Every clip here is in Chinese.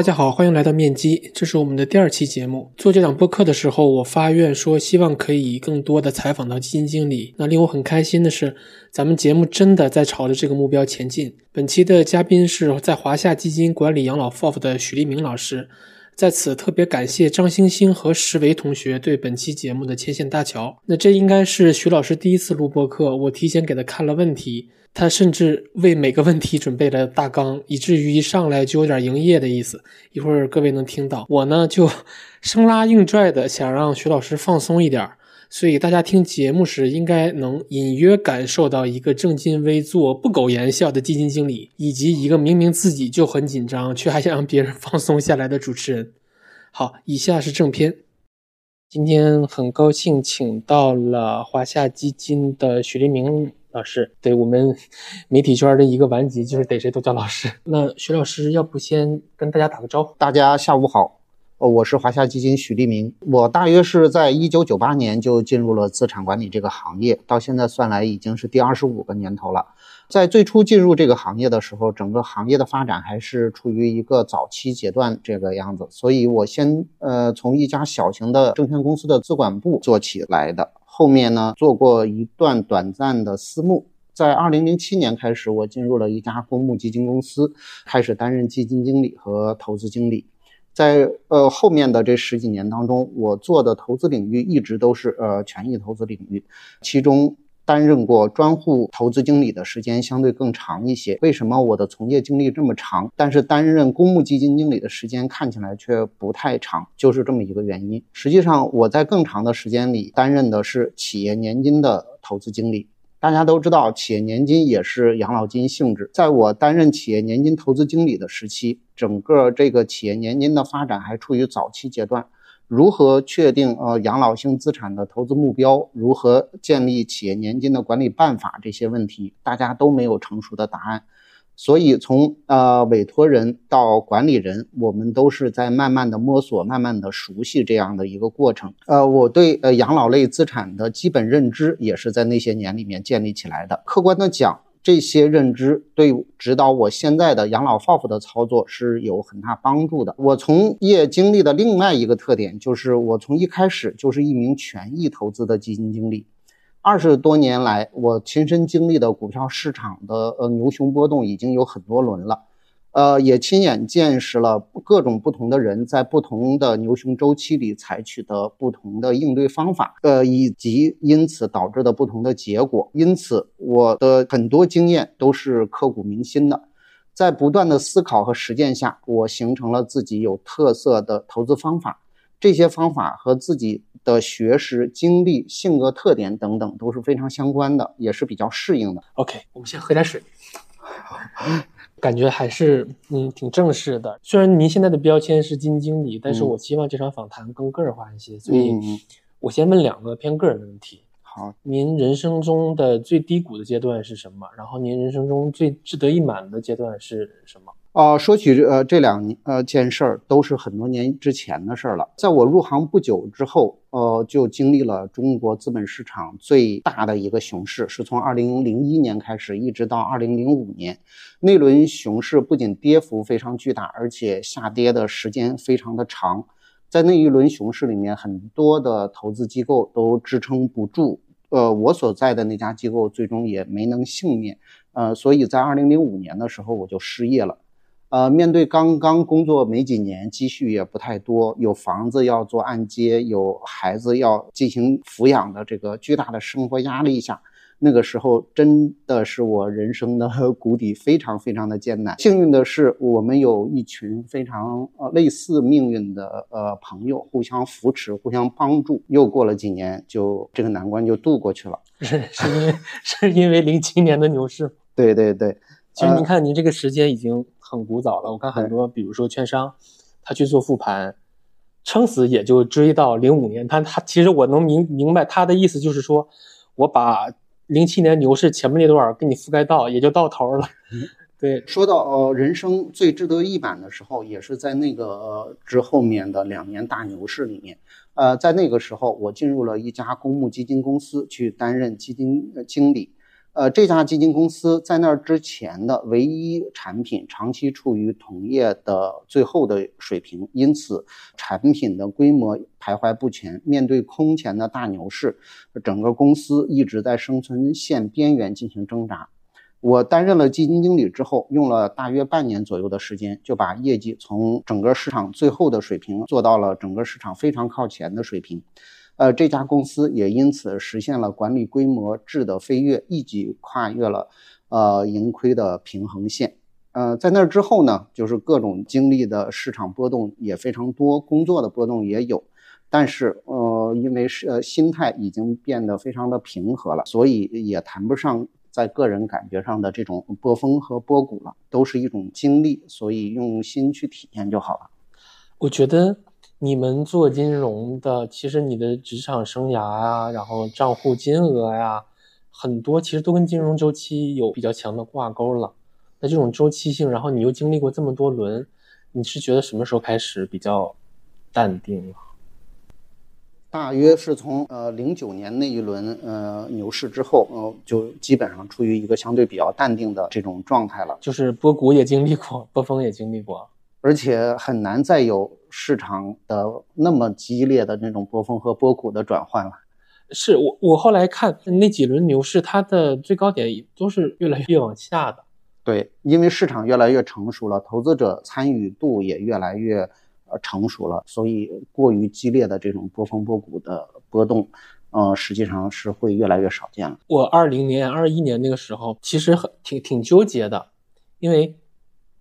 大家好，欢迎来到面基，这是我们的第二期节目。做这档播客的时候，我发愿说，希望可以更多的采访到基金经理。那令我很开心的是，咱们节目真的在朝着这个目标前进。本期的嘉宾是在华夏基金管理养老 FOF 的许立明老师。在此特别感谢张星星和石维同学对本期节目的牵线搭桥。那这应该是徐老师第一次录播课，我提前给他看了问题，他甚至为每个问题准备了大纲，以至于一上来就有点营业的意思。一会儿各位能听到，我呢就 生拉硬拽的想让徐老师放松一点儿。所以大家听节目时，应该能隐约感受到一个正襟危坐、不苟言笑的基金经理，以及一个明明自己就很紧张，却还想让别人 放松下来的主持人。好，以下是正片。今天很高兴请到了华夏基金的许立明老师，对我们媒体圈的一个顽疾，就是逮谁都叫老师。那徐老师，要不先跟大家打个招呼？大家下午好。呃，我是华夏基金许立明，我大约是在一九九八年就进入了资产管理这个行业，到现在算来已经是第二十五个年头了。在最初进入这个行业的时候，整个行业的发展还是处于一个早期阶段这个样子，所以我先呃从一家小型的证券公司的资管部做起来的，后面呢做过一段短暂的私募，在二零零七年开始，我进入了一家公募基金公司，开始担任基金经理和投资经理。在呃后面的这十几年当中，我做的投资领域一直都是呃权益投资领域，其中担任过专户投资经理的时间相对更长一些。为什么我的从业经历这么长，但是担任公募基金经理的时间看起来却不太长？就是这么一个原因。实际上，我在更长的时间里担任的是企业年金的投资经理。大家都知道，企业年金也是养老金性质。在我担任企业年金投资经理的时期，整个这个企业年金的发展还处于早期阶段。如何确定呃养老性资产的投资目标？如何建立企业年金的管理办法？这些问题，大家都没有成熟的答案。所以，从呃委托人到管理人，我们都是在慢慢的摸索、慢慢的熟悉这样的一个过程。呃，我对呃养老类资产的基本认知也是在那些年里面建立起来的。客观的讲，这些认知对指导我现在的养老 FOF 的操作是有很大帮助的。我从业经历的另外一个特点就是，我从一开始就是一名权益投资的基金经理。二十多年来，我亲身经历的股票市场的呃牛熊波动已经有很多轮了，呃，也亲眼见识了各种不同的人在不同的牛熊周期里采取的不同的应对方法，呃，以及因此导致的不同的结果。因此，我的很多经验都是刻骨铭心的。在不断的思考和实践下，我形成了自己有特色的投资方法。这些方法和自己。的学识、经历、性格特点等等都是非常相关的，也是比较适应的。OK，我们先喝点水，感觉还是嗯挺正式的。虽然您现在的标签是基金经理，但是我希望这场访谈更个人化一些，所以我先问两个偏个人的问题。好，您人生中的最低谷的阶段是什么？然后您人生中最志得意满的阶段是什么？啊，说起这呃这两呃件事儿，都是很多年之前的事儿了。在我入行不久之后，呃，就经历了中国资本市场最大的一个熊市，是从二零零一年开始，一直到二零零五年。那轮熊市不仅跌幅非常巨大，而且下跌的时间非常的长。在那一轮熊市里面，很多的投资机构都支撑不住。呃，我所在的那家机构最终也没能幸免。呃，所以在二零零五年的时候，我就失业了。呃，面对刚刚工作没几年，积蓄也不太多，有房子要做按揭，有孩子要进行抚养的这个巨大的生活压力下，那个时候真的是我人生的 谷底，非常非常的艰难。幸运的是，我们有一群非常呃类似命运的呃朋友，互相扶持，互相帮助。又过了几年，就这个难关就度过去了。是是因为 是因为零七年的牛市。对对对。其实您看，您这个时间已经很古早了。我看很多，比如说券商，他去做复盘，撑死也就追到零五年。他他其实我能明明白他的意思，就是说我把零七年牛市前面那段给你覆盖到，也就到头了。对，说到呃人生最志得意满的时候，也是在那个之后面的两年大牛市里面。呃，在那个时候，我进入了一家公募基金公司去担任基金经理。呃，这家基金公司在那之前的唯一产品长期处于同业的最后的水平，因此产品的规模徘徊不前。面对空前的大牛市，整个公司一直在生存线边缘进行挣扎。我担任了基金经理之后，用了大约半年左右的时间，就把业绩从整个市场最后的水平做到了整个市场非常靠前的水平。呃，这家公司也因此实现了管理规模质的飞跃，一举跨越了呃盈亏的平衡线。呃，在那之后呢，就是各种经历的市场波动也非常多，工作的波动也有，但是呃，因为是呃心态已经变得非常的平和了，所以也谈不上在个人感觉上的这种波峰和波谷了，都是一种经历，所以用心去体验就好了。我觉得。你们做金融的，其实你的职场生涯啊，然后账户金额呀，很多其实都跟金融周期有比较强的挂钩了。那这种周期性，然后你又经历过这么多轮，你是觉得什么时候开始比较淡定了？大约是从呃零九年那一轮呃牛市之后，呃就基本上处于一个相对比较淡定的这种状态了。就是波谷也经历过，波峰也经历过。而且很难再有市场的那么激烈的那种波峰和波谷的转换了。是我我后来看那几轮牛市，它的最高点都是越来越往下的。对，因为市场越来越成熟了，投资者参与度也越来越呃成熟了，所以过于激烈的这种波峰波谷的波动，呃，实际上是会越来越少见了。我二零年、二一年那个时候其实很挺挺纠结的，因为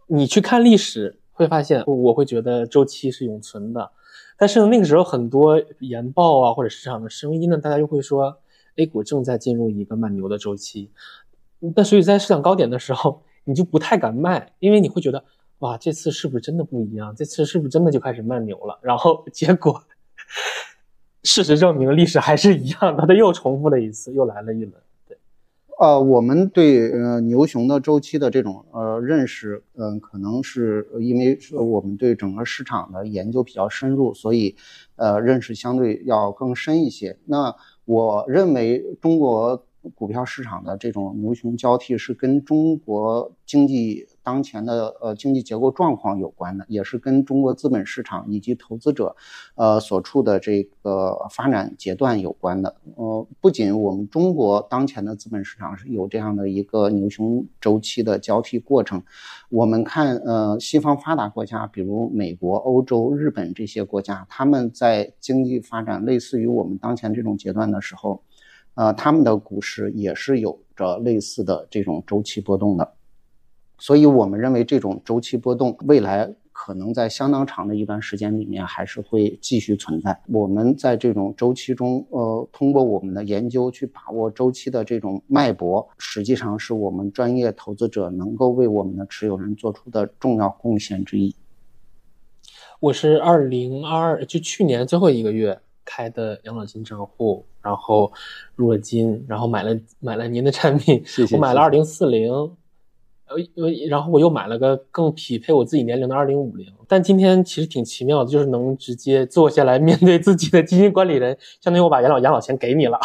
你去看历史。会发现，我会觉得周期是永存的，但是呢，那个时候很多研报啊或者市场的声音呢，大家又会说 A 股正在进入一个慢牛的周期。那所以在市场高点的时候，你就不太敢卖，因为你会觉得，哇，这次是不是真的不一样？这次是不是真的就开始慢牛了？然后结果，事实证明历史还是一样的，它又重复了一次，又来了一轮。呃，我们对呃牛熊的周期的这种呃认识，嗯，可能是因为我们对整个市场的研究比较深入，所以呃认识相对要更深一些。那我认为中国。股票市场的这种牛熊交替是跟中国经济当前的呃经济结构状况有关的，也是跟中国资本市场以及投资者，呃所处的这个发展阶段有关的。呃，不仅我们中国当前的资本市场是有这样的一个牛熊周期的交替过程，我们看呃西方发达国家，比如美国、欧洲、日本这些国家，他们在经济发展类似于我们当前这种阶段的时候。呃，他们的股市也是有着类似的这种周期波动的，所以我们认为这种周期波动未来可能在相当长的一段时间里面还是会继续存在。我们在这种周期中，呃，通过我们的研究去把握周期的这种脉搏，实际上是我们专业投资者能够为我们的持有人做出的重要贡献之一。我是二零二二，就去年最后一个月。开的养老金账户，然后入了金，然后买了买了您的产品，我买了二零四零，呃呃，然后我又买了个更匹配我自己年龄的二零五零。但今天其实挺奇妙的，就是能直接坐下来 面对自己的基金管理人，相当于我把养老养老钱给你了。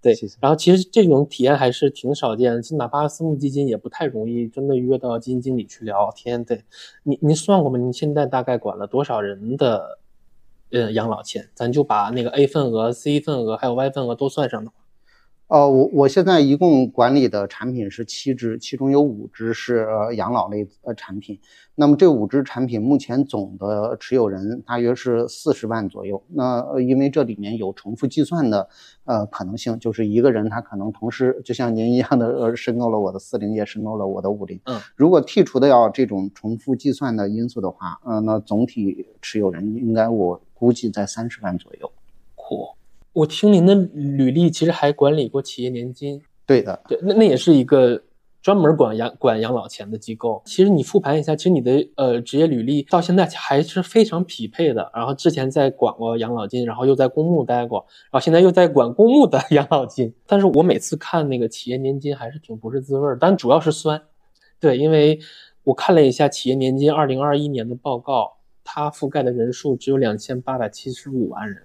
对，然后其实这种体验还是挺少见的，哪怕私募基金也不太容易真的约到基金经理去聊天。对，您您算过吗？您现在大概管了多少人的？呃，养老钱，咱就把那个 A 份额、C 份额还有 Y 份额都算上的话，呃，我我现在一共管理的产品是七只，其中有五只是养老类呃产品。那么这五只产品目前总的持有人大约是四十万左右。那因为这里面有重复计算的呃可能性，就是一个人他可能同时就像您一样的呃申购了我的四零，也申购了我的五零。嗯，如果剔除掉这种重复计算的因素的话，呃，那总体持有人应该我。估计在三十万左右。嚯！我听您的履历，其实还管理过企业年金。对的，对，那那也是一个专门管养管养老钱的机构。其实你复盘一下，其实你的呃职业履历到现在还是非常匹配的。然后之前在管过养老金，然后又在公募待过，然后现在又在管公募的 养老金。但是我每次看那个企业年金还是挺不是滋味儿，但主要是酸。对，因为我看了一下企业年金二零二一年的报告。它覆盖的人数只有两千八百七十五万人，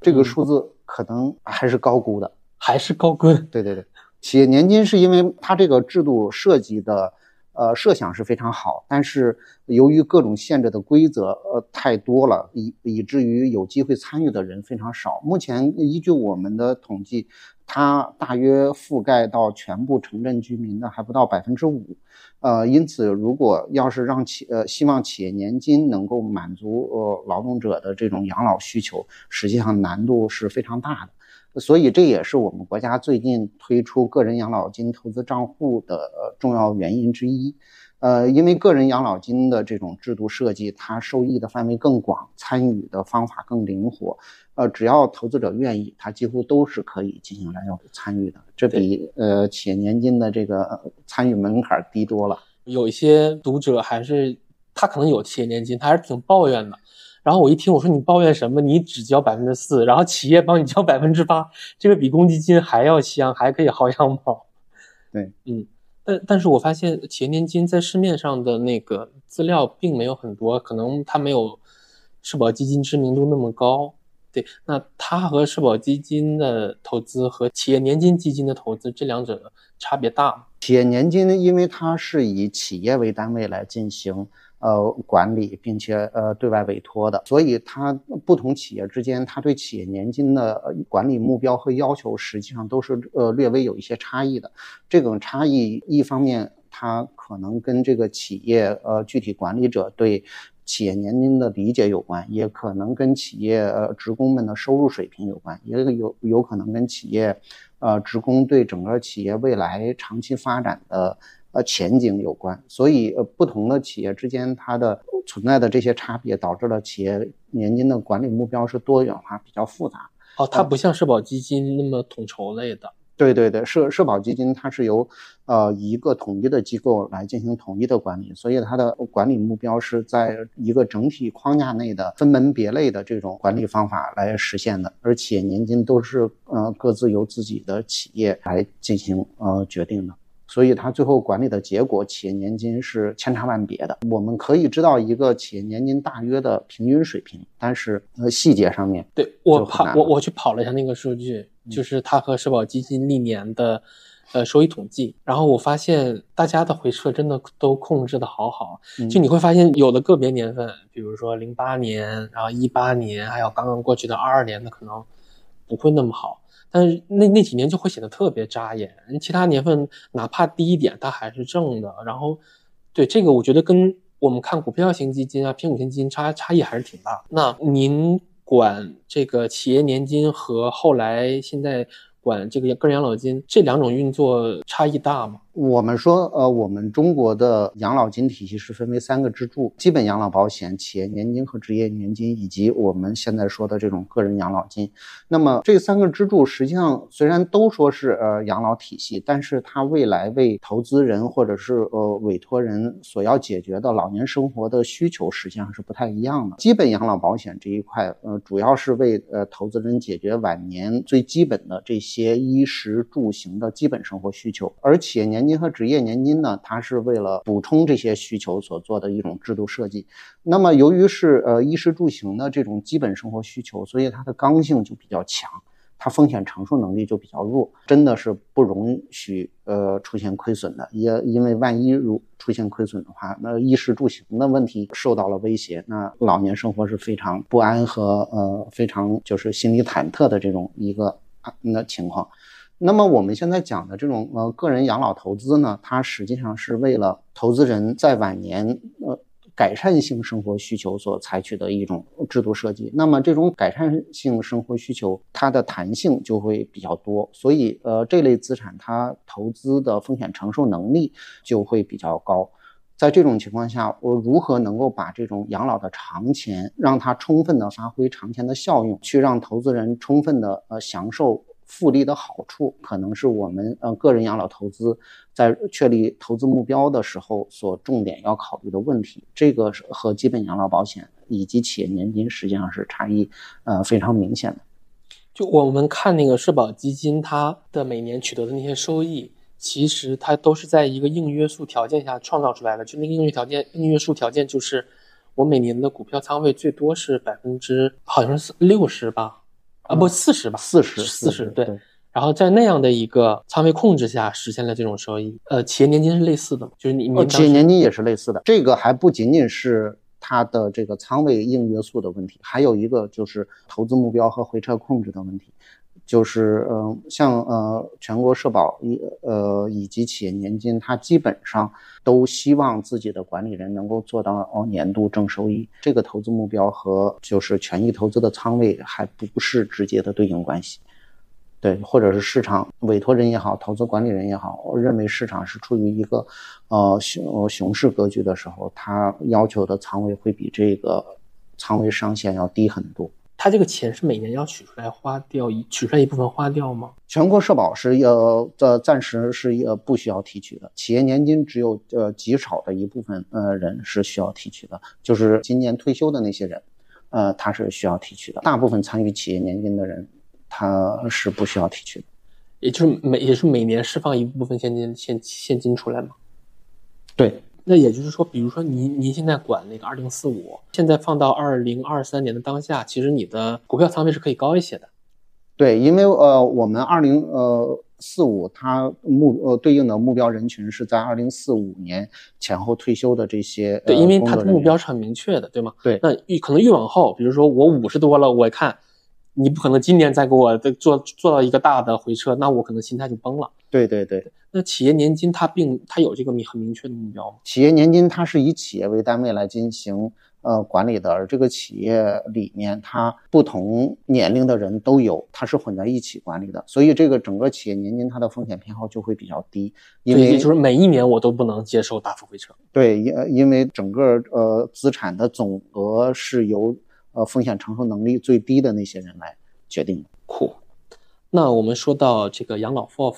这个数字可能还是高估的，还是高估的。对对对，企业年金是因为它这个制度设计的。呃，设想是非常好，但是由于各种限制的规则呃太多了，以以至于有机会参与的人非常少。目前依据我们的统计，它大约覆盖到全部城镇居民的还不到百分之五。呃，因此如果要是让企呃希望企业年金能够满足呃劳动者的这种养老需求，实际上难度是非常大的。所以这也是我们国家最近推出个人养老金投资账户的重要原因之一。呃，因为个人养老金的这种制度设计，它受益的范围更广，参与的方法更灵活。呃，只要投资者愿意，他几乎都是可以进行来参与的。这比呃企业年金的这个参与门槛低多了。有一些读者还是他可能有企业年金，他还是挺抱怨的。然后我一听，我说你抱怨什么？你只交百分之四，然后企业帮你交 百分之八，这个比公积金还要香，还可以薅羊毛。对，嗯，但但是我发现企业年金在市面上的那个资料并没有很多，可能它没有社保基金知名度那么高。对，那它和社保基金的投资和企业年金基金的投资这两者差别大吗？企业年金因为它是以企业为单位来进行。呃，管理并且呃对外委托的，所以它不同企业之间，它对企业年金的管理目标和要求，实际上都是呃略微有一些差异的。这种差异，一方面它可能跟这个企业呃具体管理者对企业年金的理解有关，也可能跟企业呃职工们的收入水平有关，也有有可能跟企业呃职工对整个企业未来长期发展的。呃，前景有关，所以呃，不同的企业之间它的存在的这些差别，导致了企业年金的管理目标是多元化、比较复杂。哦，它不像社保基金那么统筹类的。对对对，社社保基金它是由呃一个统一的机构来进行统一的管理，所以它的管理目标是在一个整体框架内的分门别类的这种管理方法来实现的。而企业年金都是呃各自由自己的企业来进行呃决定的。所以它最后管理的结果，企业年金是千差万别的。我们可以知道一个企业年金大约的平均水平，但是呃细节上面，对我跑我我去跑了一下那个数据，就是它和社保基金历年的呃收益统计，然后我发现大家的回撤真的都控制的好好，就你会发现有的个别年份，比如说零八年，然后一八年，还有刚刚过去的二二年的，可能不会那么好。但是那那几年就会显得特别扎眼，其他年份哪怕低一点，它还是正的。然后，对这个我觉得跟我们看股票型基金啊、偏股型基金差差异还是挺大。那您管这个企业年金和后来现在管这个个人养老金这两种运作差异大吗？我们说，呃，我们中国的养老金体系是分为三个支柱：基本养老保险、企业年金和职业年金，以及我们现在说的这种个人养老金。那么这三个支柱实际上虽然都说是呃养老体系，但是它未来为投资人或者是呃委托人所要解决的老年生活的需求实际上是不太一样的。基本养老保险这一块，呃，主要是为呃投资人解决晚年最基本的这些衣食住行的基本生活需求，而企业年金和职业年金呢，它是为了补充这些需求所做的一种制度设计。那么，由于是呃衣食住行的这种基本生活需求，所以它的刚性就比较强，它风险承受能力就比较弱，真的是不容许呃出现亏损的。也因为万一如出现亏损的话，那衣食住行的问题受到了威胁，那老年生活是非常不安和呃非常就是心理忐忑的这种一个那情况。那么我们现在讲的这种呃个人养老投资呢，它实际上是为了投资人在晚年呃改善性生活需求所采取的一种制度设计。那么这种改善性生活需求，它的弹性就会比较多，所以呃这类资产它投资的风险承受能力就会比较高。在这种情况下，我如何能够把这种养老的长钱，让它充分的发挥长钱的效用，去让投资人充分的呃享受。复利的好处，可能是我们呃个人养老投资在确立投资目标的时候所重点要考虑的问题。这个是和基本养老保险以及企业年金实际上是差异呃非常明显的。就我们看那个社保基金，它的每年取得的那些收益，其实它都是在一个硬约束条件下创造出来的。就那个硬约条件，硬约束条件就是我每年的股票仓位最多是百分之好像是六十吧。啊不，四十吧，四十，四十，对。然后在那样的一个仓位控制下实现了这种收益。呃，企业年金是类似的，就是你你企业年金也是类似的。这个还不仅仅是它的这个仓位硬约束的问题，还有一个就是投资目标和回撤控制的问题。就是嗯，像呃全国社保以呃以及企业年金，它基本上都希望自己的管理人能够做到哦年度正收益。这个投资目标和就是权益投资的仓位还不是直接的对应关系。对，或者是市场委托人也好，投资管理人也好，我认为市场是处于一个呃熊熊市格局的时候，它要求的仓位会比这个仓位上限要低很多。他这个钱是每年要取出来花掉一取出来一部分花掉吗？全国社保是要呃暂时是呃不需要提取的，企业年金只有呃极少的一部分呃人是需要提取的，就是今年退休的那些人，呃他是需要提取的，大部分参与企业年金的人他是不需要提取的，也就是每也是每年释放一部分现金现现金出来吗？对。那也就是说，比如说您您现在管那个二零四五，现在放到二零二三年的当下，其实你的股票仓位是可以高一些的。对，因为呃，我们二零呃四五它目呃对应的目标人群是在二零四五年前后退休的这些。对，因为它的目标是很明确的，对吗？对。那越可能越往后，比如说我五十多了，我看。你不可能今年再给我再做做到一个大的回撤，那我可能心态就崩了。对对对，那企业年金它并它有这个明很明确的目标吗？企业年金它是以企业为单位来进行呃管理的，而这个企业里面它不同年龄的人都有，它是混在一起管理的，所以这个整个企业年金它的风险偏好就会比较低，因为就是每一年我都不能接受大幅回撤。对，因因为整个呃资产的总额是由。呃，风险承受能力最低的那些人来决定的。酷。那我们说到这个养老 FOF，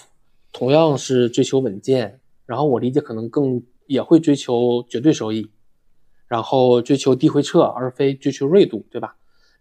同样是追求稳健，然后我理解可能更也会追求绝对收益，然后追求低回撤，而非追求锐度，对吧？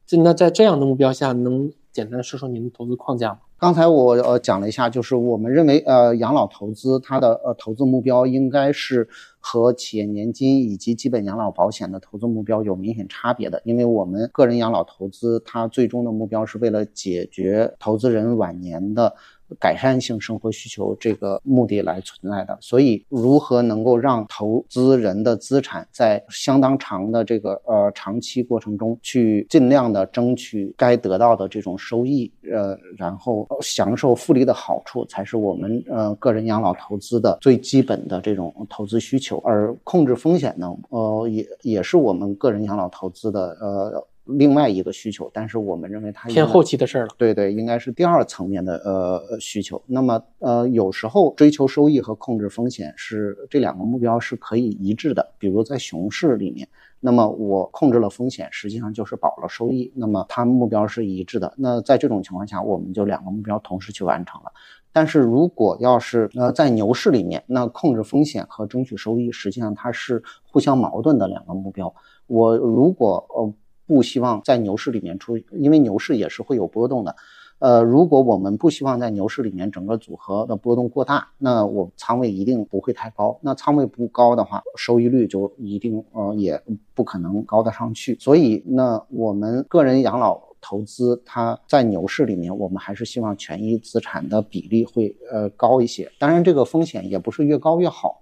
这那在这样的目标下，能简单说说您的投资框架吗？刚才我呃讲了一下，就是我们认为呃养老投资它的呃投资目标应该是和企业年金以及基本养老保险的投资目标有明显差别的，因为我们个人养老投资它最终的目标是为了解决投资人晚年的。改善性生活需求这个目的来存在的，所以如何能够让投资人的资产在相当长的这个呃长期过程中去尽量的争取该得到的这种收益，呃，然后享受复利的好处，才是我们呃个人养老投资的最基本的这种投资需求。而控制风险呢，呃，也也是我们个人养老投资的呃。另外一个需求，但是我们认为它偏后期的事儿了。对对，应该是第二层面的呃需求。那么呃，有时候追求收益和控制风险是这两个目标是可以一致的。比如在熊市里面，那么我控制了风险，实际上就是保了收益，那么它目标是一致的。那在这种情况下，我们就两个目标同时去完成了。但是如果要是呃在牛市里面，那控制风险和争取收益，实际上它是互相矛盾的两个目标。我如果呃。不希望在牛市里面出，因为牛市也是会有波动的。呃，如果我们不希望在牛市里面整个组合的波动过大，那我仓位一定不会太高。那仓位不高的话，收益率就一定呃也不可能高得上去。所以，那我们个人养老投资，它在牛市里面，我们还是希望权益资产的比例会呃高一些。当然，这个风险也不是越高越好。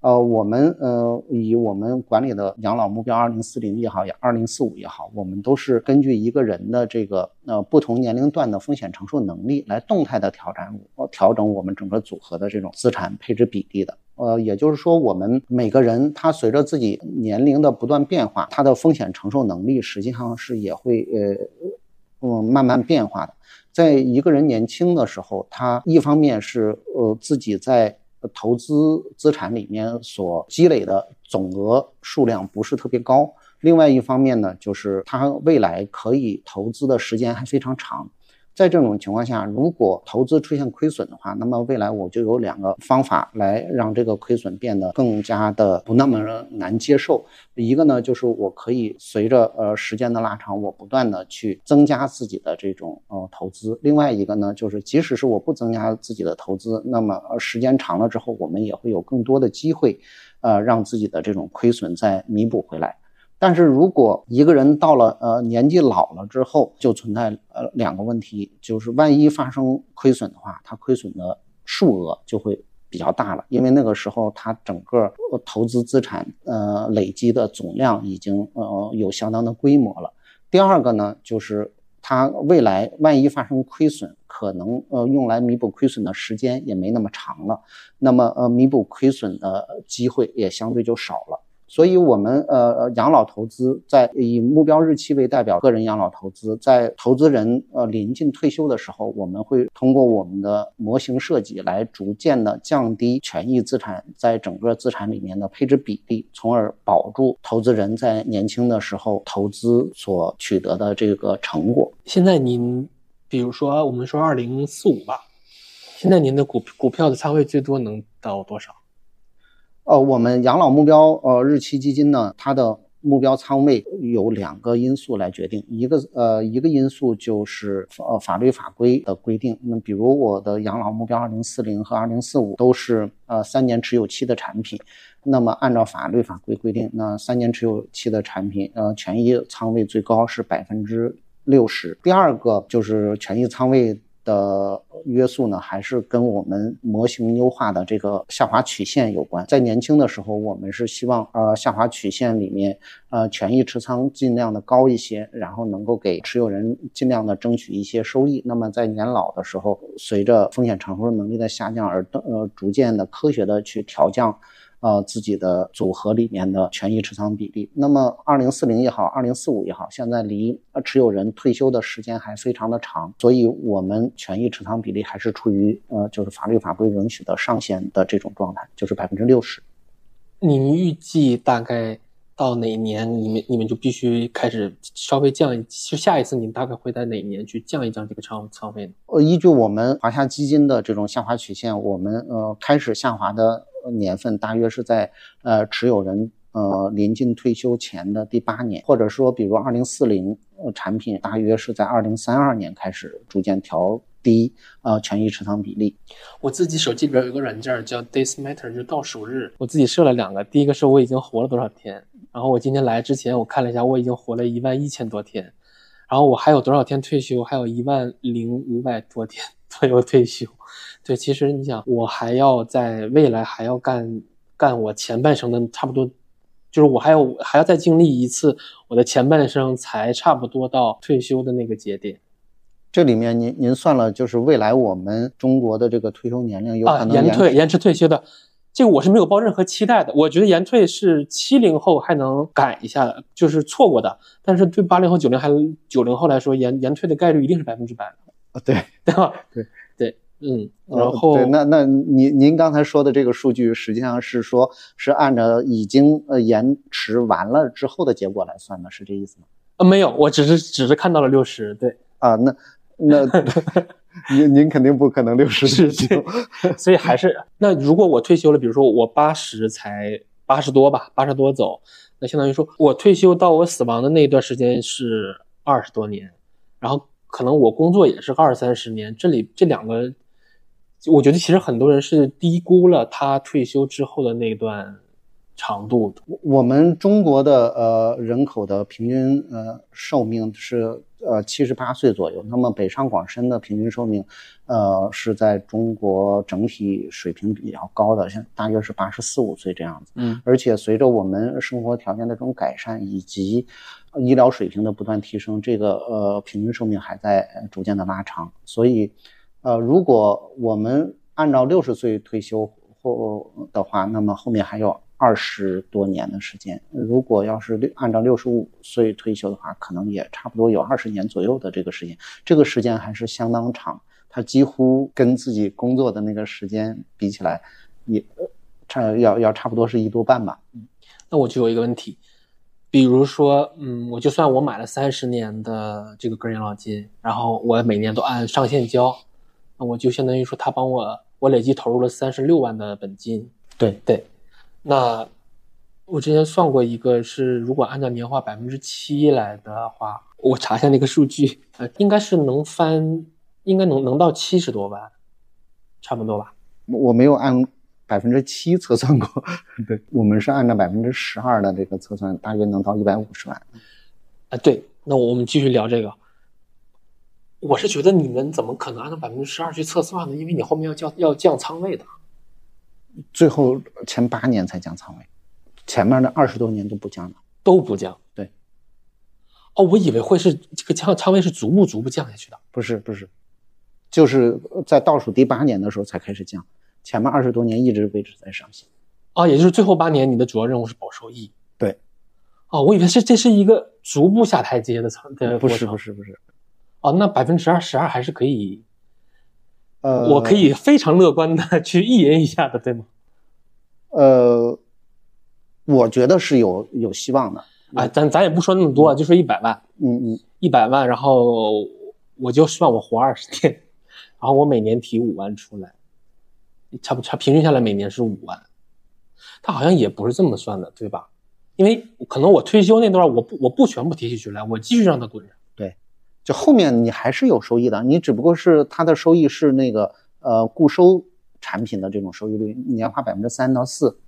呃，我们呃以我们管理的养老目标二零四零也好，也二零四五也好，我们都是根据一个人的这个呃不同年龄段的风险承受能力来动态的调整调整我们整个组合的这种资产配置比例的。呃，也就是说，我们每个人他随着自己年龄的不断变化，他的风险承受能力实际上是也会呃嗯慢慢变化的。在一个人年轻的时候，他一方面是呃自己在投资资产里面所积累的总额数量不是特别高，另外一方面呢，就是它未来可以投资的时间还非常长。在这种情况下，如果投资出现亏损的话，那么未来我就有两个方法来让这个亏损变得更加的不那么难接受。一个呢，就是我可以随着呃时间的拉长，我不断的去增加自己的这种呃投资；另外一个呢，就是即使是我不增加自己的投资，那么时间长了之后，我们也会有更多的机会，呃，让自己的这种亏损再弥补回来。但是如果一个人到了呃年纪老了之后，就存在呃两个问题，就是万一发生亏损的话，他亏损的数额就会比较大了，因为那个时候他整个投资资产呃累积的总量已经呃有相当的规模了。第二个呢，就是他未来万一发生亏损，可能呃用来弥补亏损的时间也没那么长了，那么呃弥补亏损的机会也相对就少了。所以，我们呃养老投资在以目标日期为代表，个人养老投资在投资人呃临近退休的时候，我们会通过我们的模型设计来逐渐的降低权益资产在整个资产里面的配置比例，从而保住投资人在年轻的时候投资所取得的这个成果。现在您，比如说我们说二零四五吧，现在您的股股票的仓位最多能到多少？呃，我们养老目标呃日期基金呢，它的目标仓位有两个因素来决定，一个呃一个因素就是呃法律法规的规定。那比如我的养老目标二零四零和二零四五都是呃三年持有期的产品，那么按照法律法规规定，那三年持有期的产品呃权益仓位最高是百分之六十。第二个就是权益仓位。的约束呢，还是跟我们模型优化的这个下滑曲线有关。在年轻的时候，我们是希望呃下滑曲线里面呃权益持仓尽量的高一些，然后能够给持有人尽量的争取一些收益。那么在年老的时候，随着风险承受能力的下降而呃逐渐的科学的去调降。呃，自己的组合里面的权益持仓比例。那么，二零四零也好，二零四五也好，现在离持有人退休的时间还非常的长，所以我们权益持仓比例还是处于呃，就是法律法规允许的上限的这种状态，就是百分之六十。你预计大概到哪年，你们你们就必须开始稍微降一，就下一次你们大概会在哪年去降一降这个仓仓位呢？呃，依据我们华夏基金的这种下滑曲线，我们呃开始下滑的。年份大约是在呃持有人呃临近退休前的第八年，或者说比如二零四零产品大约是在二零三二年开始逐渐调低呃权益持仓比例。我自己手机里边有一个软件叫 Days Matter，就倒数日。我自己设了两个，第一个是我已经活了多少天，然后我今天来之前我看了一下，我已经活了一万一千多天，然后我还有多少天退休？还有一万零五百多天 左右退休。对，其实你想，我还要在未来还要干干我前半生的差不多，就是我还要还要再经历一次我的前半生，才差不多到退休的那个节点。这里面您您算了，就是未来我们中国的这个退休年龄有可能延退、延迟退休的，这个我是没有抱任何期待的。我觉得延退是七零后还能赶一下，就是错过的。但是对八零后、九零还有九零后来说，延延退的概率一定是百分之百啊！对对吧？对。嗯，然后对，那那您您刚才说的这个数据，实际上是说，是按照已经呃延迟完了之后的结果来算的，是这意思吗？呃，没有，我只是只是看到了六十，对啊，那那 您您肯定不可能六十退休，所以还是那如果我退休了，比如说我八十才八十多吧，八十多走，那相当于说我退休到我死亡的那一段时间是二十多年，然后可能我工作也是二三十年，这里这两个。我觉得其实很多人是低估了他退休之后的那段长度。我们中国的呃人口的平均呃寿命是呃七十八岁左右，那么北上广深的平均寿命，呃是在中国整体水平比较高的，像大约是八十四五岁这样子。嗯，而且随着我们生活条件的这种改善以及医疗水平的不断提升，这个呃平均寿命还在逐渐的拉长，所以。呃，如果我们按照六十岁退休或的话，那么后面还有二十多年的时间。如果要是按照六十五岁退休的话，可能也差不多有二十年左右的这个时间。这个时间还是相当长，它几乎跟自己工作的那个时间比起来，也差要要差不多是一多半吧。嗯，那我就有一个问题，比如说，嗯，我就算我买了三十年的这个个人养老金，然后我每年都按上限交。那我就相当于说，他帮我，我累计投入了三十六万的本金。对对，那我之前算过一个，是如果按照年化百分之七来的话，我查一下那个数据，呃，应该是能翻，应该能能到七十多万，差不多吧？我没有按百分之七测算过，对我们是按照百分之十二的这个测算，大约能到一百五十万。啊，对，那我们继续聊这个。我是觉得你们怎么可能按照百分之十二去测算呢？因为你后面要降要降仓位的。最后前八年才降仓位，前面的二十多年都不降的。都不降。对。哦，我以为会是这个降仓位是逐步逐步降下去的。不是不是，就是在倒数第八年的时候才开始降，前面二十多年一直维持在上行。啊，也就是最后八年你的主要任务是保收益。对。哦，我以为是这是一个逐步下台阶的仓的不是不是不是。哦，那百分之十二十二还是可以，呃，我可以非常乐观的去预言一下的，对吗？呃，我觉得是有有希望的。啊，咱咱也不说那么多，就说一百万，嗯嗯，一百万，然后我就算我活二十天，然后我每年提五万出来，差不差平均下来每年是五万，他好像也不是这么算的，对吧？因为可能我退休那段我不我不全部提取出来，我继续让它滚着。就后面你还是有收益的，你只不过是它的收益是那个呃固收产品的这种收益率，年化百分之三到四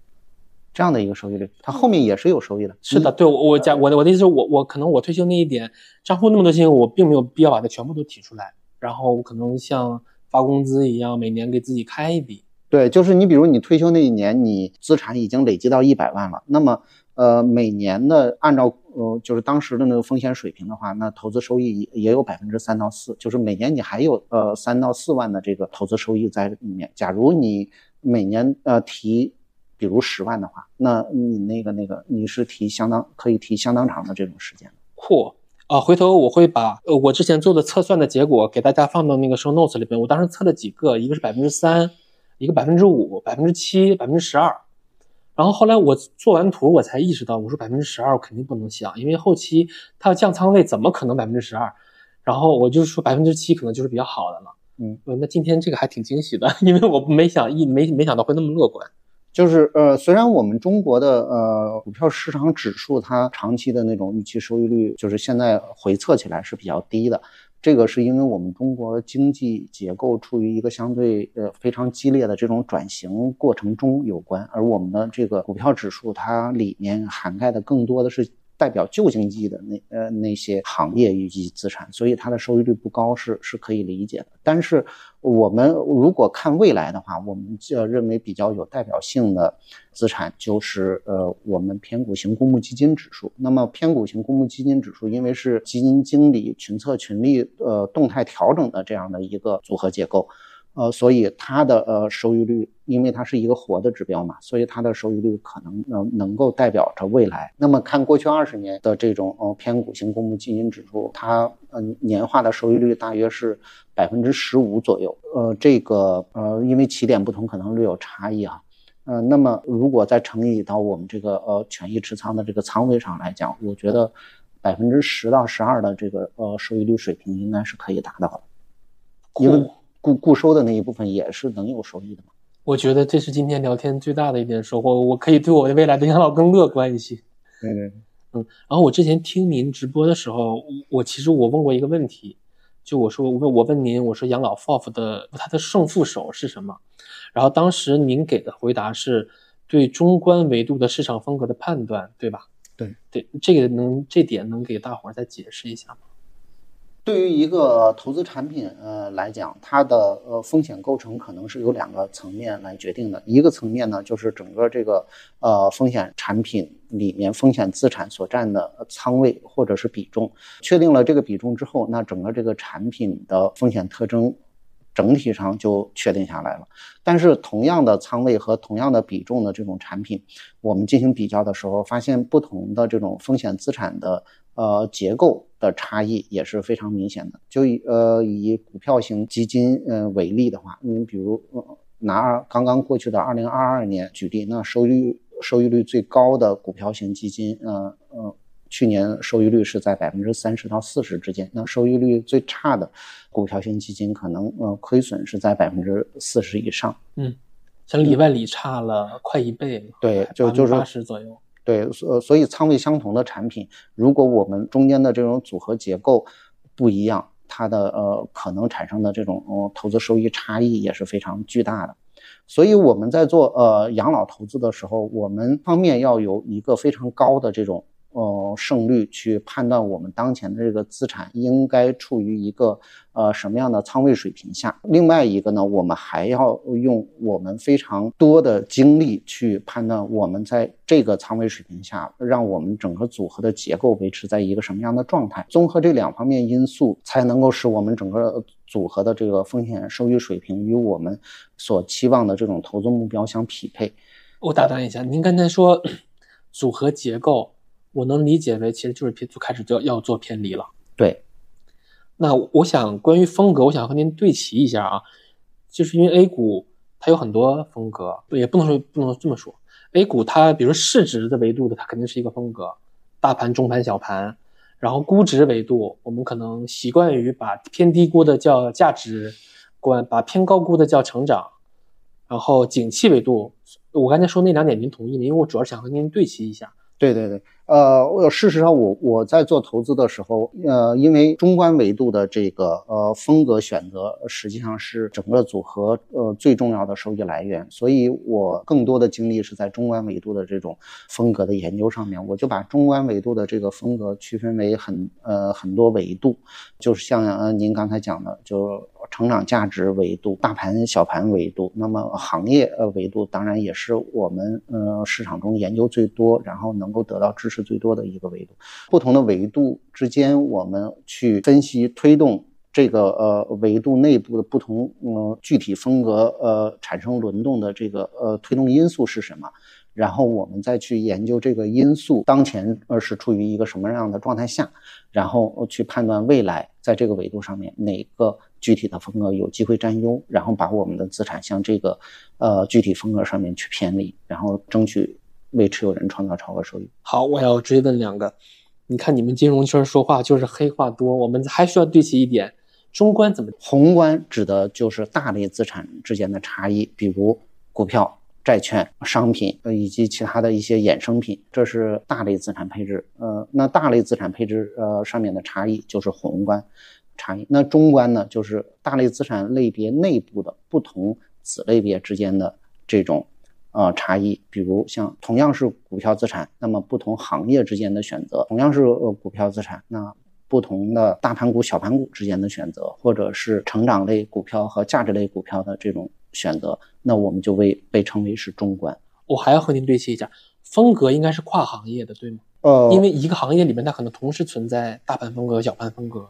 这样的一个收益率，它后面也是有收益的。是的，对我我讲我的我的意思是我我可能我退休那一点账户那么多钱，我并没有必要把它全部都提出来，然后可能像发工资一样，每年给自己开一笔。对，就是你比如你退休那一年，你资产已经累积到一百万了，那么。呃，每年的按照呃，就是当时的那个风险水平的话，那投资收益也也有百分之三到四，就是每年你还有呃三到四万的这个投资收益在里面。假如你每年呃提，比如十万的话，那你那个那个你是提相当可以提相当长的这种时间。嚯啊！回头我会把呃我之前做的测算的结果给大家放到那个 show notes 里边。我当时测了几个，一个是百分之三，一个百分之五，百分之七，百分之十二。然后后来我做完图，我才意识到，我说百分之十二我肯定不能想，因为后期它要降仓位，怎么可能百分之十二？然后我就说百分之七可能就是比较好的了。嗯，那今天这个还挺惊喜的，因为我没想一没没想到会那么乐观。就是呃，虽然我们中国的呃股票市场指数它长期的那种预期收益率，就是现在回测起来是比较低的。这个是因为我们中国经济结构处于一个相对呃非常激烈的这种转型过程中有关，而我们的这个股票指数它里面涵盖的更多的是。代表旧经济的那呃那些行业以及资产，所以它的收益率不高是是可以理解的。但是我们如果看未来的话，我们就认为比较有代表性的资产就是呃我们偏股型公募基金指数。那么偏股型公募基金指数，因为是基金经理群策群力呃动态调整的这样的一个组合结构。呃，所以它的呃收益率，因为它是一个活的指标嘛，所以它的收益率可能能能够代表着未来。那么看过去二十年的这种呃偏股型公募基金指数，它嗯年化的收益率大约是百分之十五左右。呃，这个呃因为起点不同，可能略有差异啊。呃，那么如果再乘以到我们这个呃权益持仓的这个仓位上来讲，我觉得百分之十到十二的这个呃收益率水平应该是可以达到的，因为。固固收的那一部分也是能有收益的嘛？我觉得这是今天聊天最大的一点收获，我可以对我的未来的养老更乐观一些。对对，嗯。然后我之前听您直播的时候，我其实我问过一个问题，就我说我问我问您，我说养老 FOF 的它的胜负手是什么？然后当时您给的回答是对中观维度的市场风格的判断，对吧？对对，这个能这点能给大伙儿再解释一下吗？对于一个投资产品，呃来讲，它的呃风险构成可能是有两个层面来决定的。一个层面呢，就是整个这个呃风险产品里面风险资产所占的仓位或者是比重。确定了这个比重之后，那整个这个产品的风险特征整体上就确定下来了。但是同样的仓位和同样的比重的这种产品，我们进行比较的时候，发现不同的这种风险资产的。呃，结构的差异也是非常明显的。就以呃以股票型基金呃为例的话，你比如拿刚刚过去的二零二二年举例，那收益收益率最高的股票型基金，呃呃，去年收益率是在百分之三十到四十之间。那收益率最差的股票型基金，可能呃亏损是在百分之四十以上。嗯，像里外里差了快一倍。对，就就是八十左右。对，所所以仓位相同的产品，如果我们中间的这种组合结构不一样，它的呃可能产生的这种呃投资收益差异也是非常巨大的。所以我们在做呃养老投资的时候，我们方面要有一个非常高的这种。呃，胜率去判断我们当前的这个资产应该处于一个呃什么样的仓位水平下。另外一个呢，我们还要用我们非常多的精力去判断我们在这个仓位水平下，让我们整个组合的结构维持在一个什么样的状态。综合这两方面因素，才能够使我们整个组合的这个风险收益水平与我们所期望的这种投资目标相匹配。我打断一下，您刚才说组合结构。我能理解为，其实就是偏，就开始就要做偏离了。对，那我想关于风格，我想和您对齐一下啊，就是因为 A 股它有很多风格，也不能说不能这么说，A 股它比如市值的维度的，它肯定是一个风格，大盘、中盘、小盘，然后估值维度，我们可能习惯于把偏低估的叫价值观，把偏高估的叫成长，然后景气维度，我刚才说那两点您同意吗？因为我主要想和您对齐一下。对对对。呃，事实上，我我在做投资的时候，呃，因为中观维度的这个呃风格选择，实际上是整个组合呃最重要的收益来源，所以我更多的精力是在中观维度的这种风格的研究上面。我就把中观维度的这个风格区分为很呃很多维度，就是像呃您刚才讲的，就成长价值维度、大盘小盘维度，那么行业呃维度，当然也是我们呃市场中研究最多，然后能够得到支持。最多的一个维度，不同的维度之间，我们去分析推动这个呃维度内部的不同呃具体风格呃产生轮动的这个呃推动因素是什么，然后我们再去研究这个因素当前呃是处于一个什么样的状态下，然后去判断未来在这个维度上面哪个具体的风格有机会占优，然后把我们的资产向这个呃具体风格上面去偏离，然后争取。为持有人创造超额收益。好，我要追问两个。你看你们金融圈说话就是黑话多，我们还需要对齐一点。中观怎么？宏观指的就是大类资产之间的差异，比如股票、债券、商品，呃，以及其他的一些衍生品，这是大类资产配置。呃，那大类资产配置呃上面的差异就是宏观差异。那中观呢，就是大类资产类别内部的不同子类别之间的这种。呃，差异，比如像同样是股票资产，那么不同行业之间的选择；同样是呃股票资产，那不同的大盘股、小盘股之间的选择，或者是成长类股票和价值类股票的这种选择，那我们就为被称为是中观。我还要和您对齐一下，风格应该是跨行业的，对吗？呃，因为一个行业里面它可能同时存在大盘风格、小盘风格。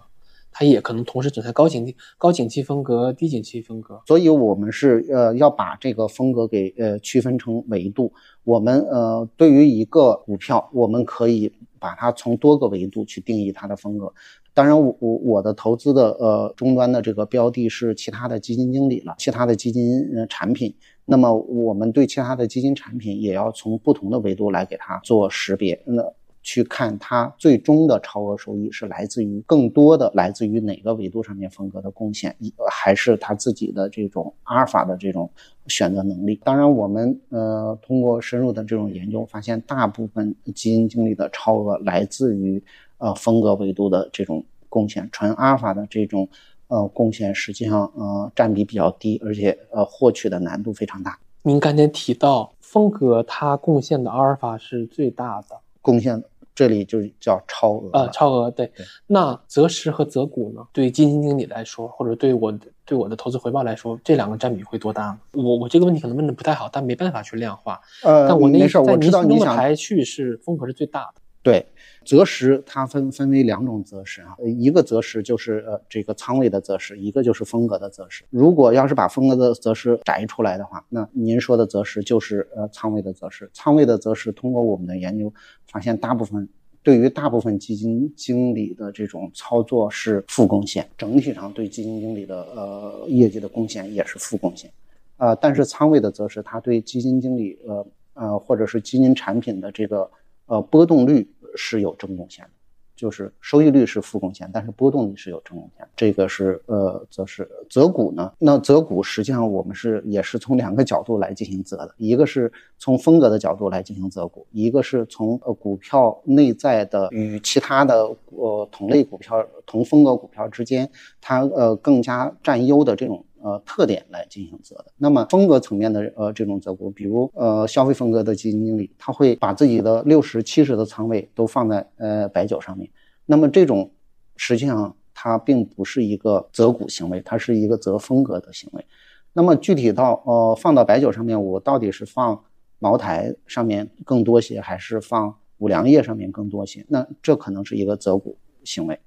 它也可能同时存在高景气、高景气风格、低景气风格，所以我们是呃要把这个风格给呃区分成维度。我们呃对于一个股票，我们可以把它从多个维度去定义它的风格。当然，我我我的投资的呃终端的这个标的是其他的基金经理了，其他的基金产品。那么我们对其他的基金产品也要从不同的维度来给它做识别。那。去看它最终的超额收益是来自于更多的来自于哪个维度上面风格的贡献，还是他自己的这种阿尔法的这种选择能力？当然，我们呃通过深入的这种研究发现，大部分基金经理的超额来自于呃风格维度的这种贡献，纯阿尔法的这种呃贡献实际上呃占比比较低，而且呃获取的难度非常大。您刚才提到风格，它贡献的阿尔法是最大的贡献的。这里就叫超额啊，超额对。那择时和择股呢？对基金经理来说，或者对我对我的投资回报来说，这两个占比会多大呢？我我这个问题可能问的不太好，但没办法去量化。呃，但我那我知道你想排序是风格是最大的。对，择时它分分为两种择时啊，一个择时就是呃这个仓位的择时，一个就是风格的择时。如果要是把风格的择时摘出来的话，那您说的择时就是呃仓位的择时。仓位的择时，通过我们的研究发现，大部分对于大部分基金经理的这种操作是负贡献，整体上对基金经理的呃业绩的贡献也是负贡献，呃，但是仓位的则是它对基金经理呃呃或者是基金产品的这个呃波动率。是有正贡献的，就是收益率是负贡献，但是波动率是有正贡献。这个是呃，则是择股呢？那择股实际上我们是也是从两个角度来进行择的，一个是从风格的角度来进行择股，一个是从呃股票内在的与其他的呃同类股票、同风格股票之间，它呃更加占优的这种呃特点来进行择的。那么风格层面的呃这种择股，比如呃消费风格的基金经理，他会把自己的六十七十的仓位都放在呃白酒上面。那么这种实际上它并不是一个择股行为，它是一个择风格的行为。那么具体到呃放到白酒上面，我到底是放茅台上面更多些，还是放五粮液上面更多些？那这可能是一个择股行为。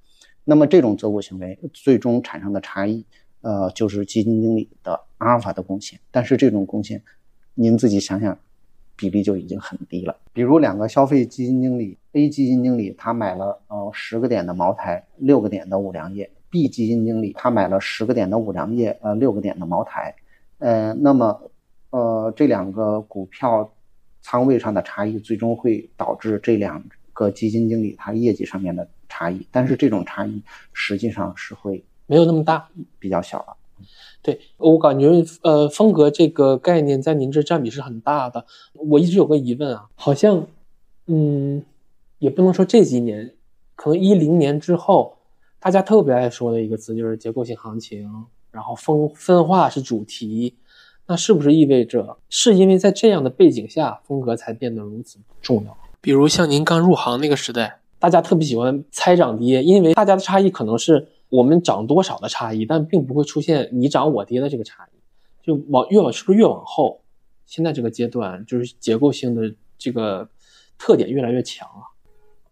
那么这种择股行为最终产生的差异，呃，就是基金经理的阿尔法的贡献。但是这种贡献，您自己想想，比例就已经很低了。比如两个消费基金经理，A 基金经理他买了呃十个点的茅台，六个点的五粮液；B 基金经理他买了十个点的五粮液，呃六个点的茅台。呃，那么呃这两个股票仓位上的差异，最终会导致这两个基金经理他业绩上面的。差异，但是这种差异实际上是会没有那么大，比较小了。对我感觉，呃，风格这个概念在您这占比是很大的。我一直有个疑问啊，好像，嗯，也不能说这几年，可能一零年之后，大家特别爱说的一个词就是结构性行情，然后分分化是主题。那是不是意味着，是因为在这样的背景下，风格才变得如此重要？比如像您刚入行那个时代。大家特别喜欢猜涨跌，因为大家的差异可能是我们涨多少的差异，但并不会出现你涨我跌的这个差异。就往越往是不是越往后，现在这个阶段就是结构性的这个特点越来越强了。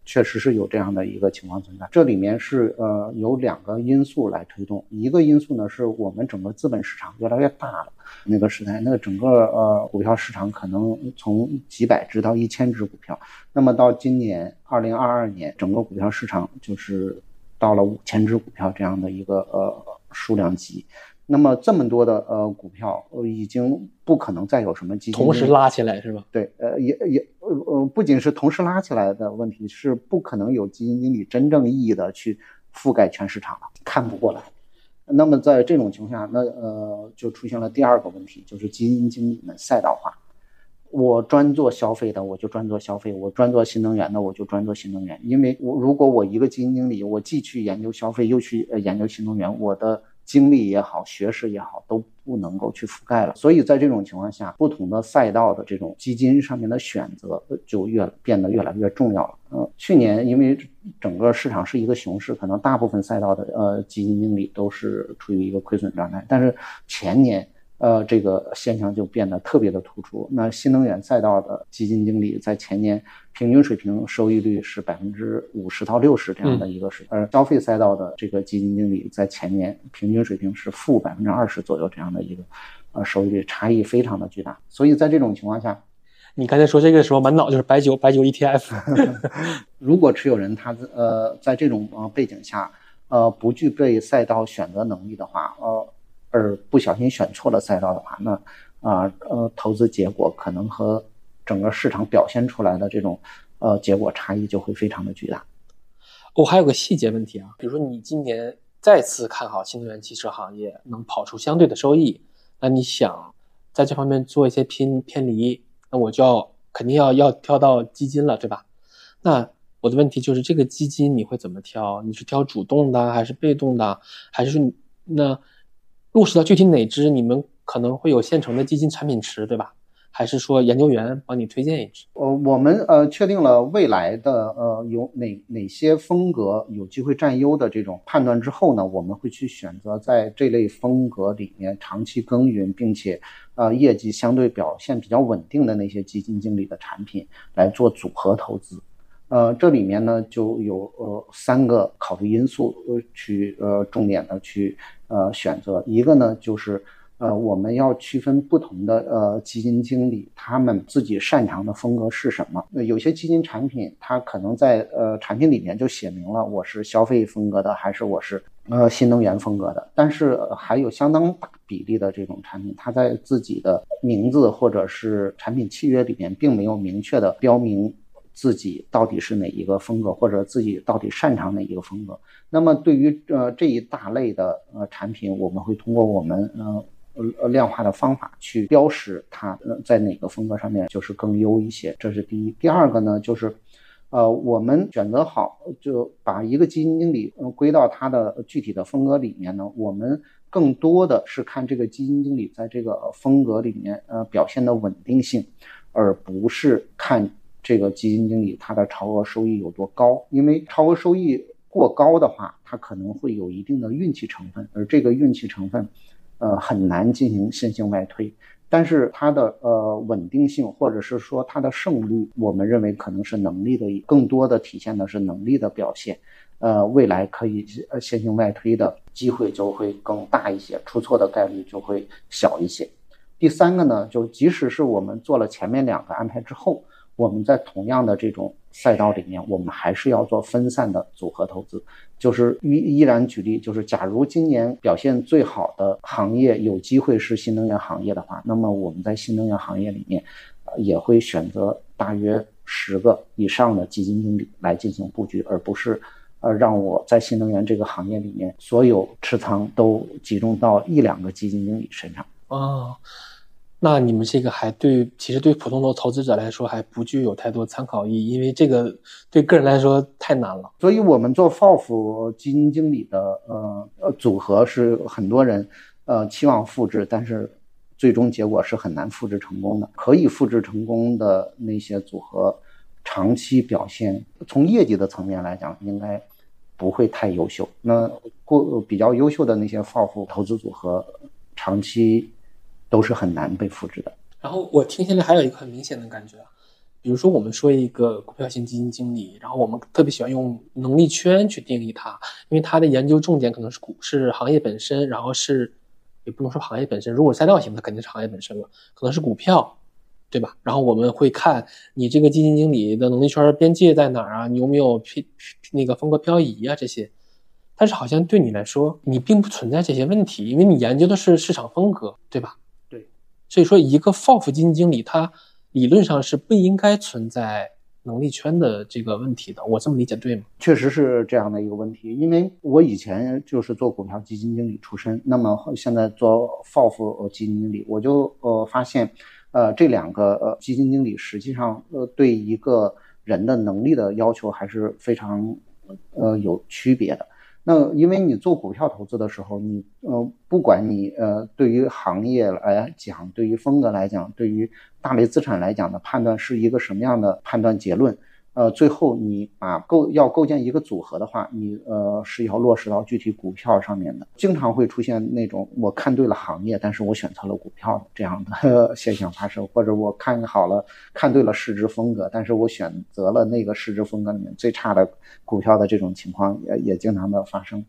确实是有这样的一个情况存在，这里面是呃有两个因素来推动，一个因素呢是我们整个资本市场越来越大了，那个时代，那个整个呃股票市场可能从几百只到一千只股票，那么到今年二零二二年，整个股票市场就是到了五千只股票这样的一个呃数量级。那么这么多的呃股票，呃已经不可能再有什么基金同时拉起来是吧？对，呃也也呃呃不仅是同时拉起来的问题，是不可能有基金经理真正意义的去覆盖全市场了，看不过来。那么在这种情况下，那呃就出现了第二个问题，就是基金经理们赛道化。我专做消费的，我就专做消费；我专做新能源的，我就专做新能源。因为我如果我一个基金经理，我既去研究消费，又去呃研究新能源，我的经历也好，学识也好，都不能够去覆盖了。所以在这种情况下，不同的赛道的这种基金上面的选择就越变得越来越重要了。呃，去年因为整个市场是一个熊市，可能大部分赛道的呃基金经理都是处于一个亏损状态。但是前年。呃，这个现象就变得特别的突出。那新能源赛道的基金经理在前年平均水平收益率是百分之五十到六十这样的一个水平，而消费赛道的这个基金经理在前年平均水平是负百分之二十左右这样的一个呃收益率，差异非常的巨大。所以在这种情况下，你刚才说这个时候满脑就是白酒，白酒 ETF。如果持有人他呃在这种呃背景下呃不具备赛道选择能力的话，呃。而不小心选错了赛道的话，那啊呃投资结果可能和整个市场表现出来的这种呃结果差异就会非常的巨大。我还有个细节问题啊，比如说你今年再次看好新能源汽车行业能跑出相对的收益，那你想在这方面做一些偏偏离，那我就要肯定要要挑到基金了，对吧？那我的问题就是这个基金你会怎么挑？你是挑主动的还是被动的？还是那？落实到具体哪只，你们可能会有现成的基金产品池，对吧？还是说研究员帮你推荐一只？呃，我们呃确定了未来的呃有哪哪些风格有机会占优的这种判断之后呢，我们会去选择在这类风格里面长期耕耘，并且呃业绩相对表现比较稳定的那些基金经理的产品来做组合投资。呃，这里面呢就有呃三个考虑因素呃去呃重点的去。呃，选择一个呢，就是呃，我们要区分不同的呃基金经理，他们自己擅长的风格是什么。有些基金产品，它可能在呃产品里面就写明了我是消费风格的，还是我是呃新能源风格的。但是还有相当大比例的这种产品，它在自己的名字或者是产品契约里面，并没有明确的标明。自己到底是哪一个风格，或者自己到底擅长哪一个风格？那么对于呃这一大类的呃产品，我们会通过我们呃呃量化的方法去标识它在哪个风格上面就是更优一些，这是第一。第二个呢，就是呃我们选择好，就把一个基金经理归到他的具体的风格里面呢，我们更多的是看这个基金经理在这个风格里面呃表现的稳定性，而不是看这个基金经理他的超额收益有多高。因为超额收益过高的话，它可能会有一定的运气成分，而这个运气成分，呃很难进行线性外推。但是它的呃稳定性，或者是说它的胜率，我们认为可能是能力的更多的体现的是能力的表现，呃，未来可以呃线性外推的机会就会更大一些，出错的概率就会小一些。第三个呢，就即使是我们做了前面两个安排之后。我们在同样的这种赛道里面，我们还是要做分散的组合投资。就是依依然举例，就是假如今年表现最好的行业有机会是新能源行业的话，那么我们在新能源行业里面，也会选择大约十个以上的基金经理来进行布局，而不是，呃，让我在新能源这个行业里面所有持仓都集中到一两个基金经理身上。啊。那你们这个还对，其实对普通的投资者来说还不具有太多参考意义，因为这个对个人来说太难了。所以，我们做 FOF 基金经理的呃组合是很多人呃期望复制，但是最终结果是很难复制成功的。可以复制成功的那些组合，长期表现从业绩的层面来讲，应该不会太优秀。那过比较优秀的那些 FOF 投资组合，长期。都是很难被复制的。然后我听下来还有一个很明显的感觉，比如说我们说一个股票型基金经理，然后我们特别喜欢用能力圈去定义它，因为它的研究重点可能是股是行业本身，然后是也不能说行业本身，如果赛道型的肯定是行业本身了，可能是股票，对吧？然后我们会看你这个基金经理的能力圈边界在哪儿啊？你有没有偏那个风格漂移啊这些？但是好像对你来说，你并不存在这些问题，因为你研究的是市场风格，对吧？所以说，一个 FOF 基金经理，他理论上是不应该存在能力圈的这个问题的。我这么理解对吗？确实是这样的一个问题，因为我以前就是做股票基金经理出身，那么现在做 FOF 基金经理，我就呃发现，呃这两个呃基金经理实际上呃对一个人的能力的要求还是非常呃有区别的。那因为你做股票投资的时候，你呃，不管你呃，对于行业来讲，对于风格来讲，对于大类资产来讲的判断是一个什么样的判断结论？呃，最后你把构要构建一个组合的话，你呃是要落实到具体股票上面的。经常会出现那种我看对了行业，但是我选择了股票这样的 现象发生，或者我看好了看对了市值风格，但是我选择了那个市值风格里面最差的股票的这种情况也也经常的发生。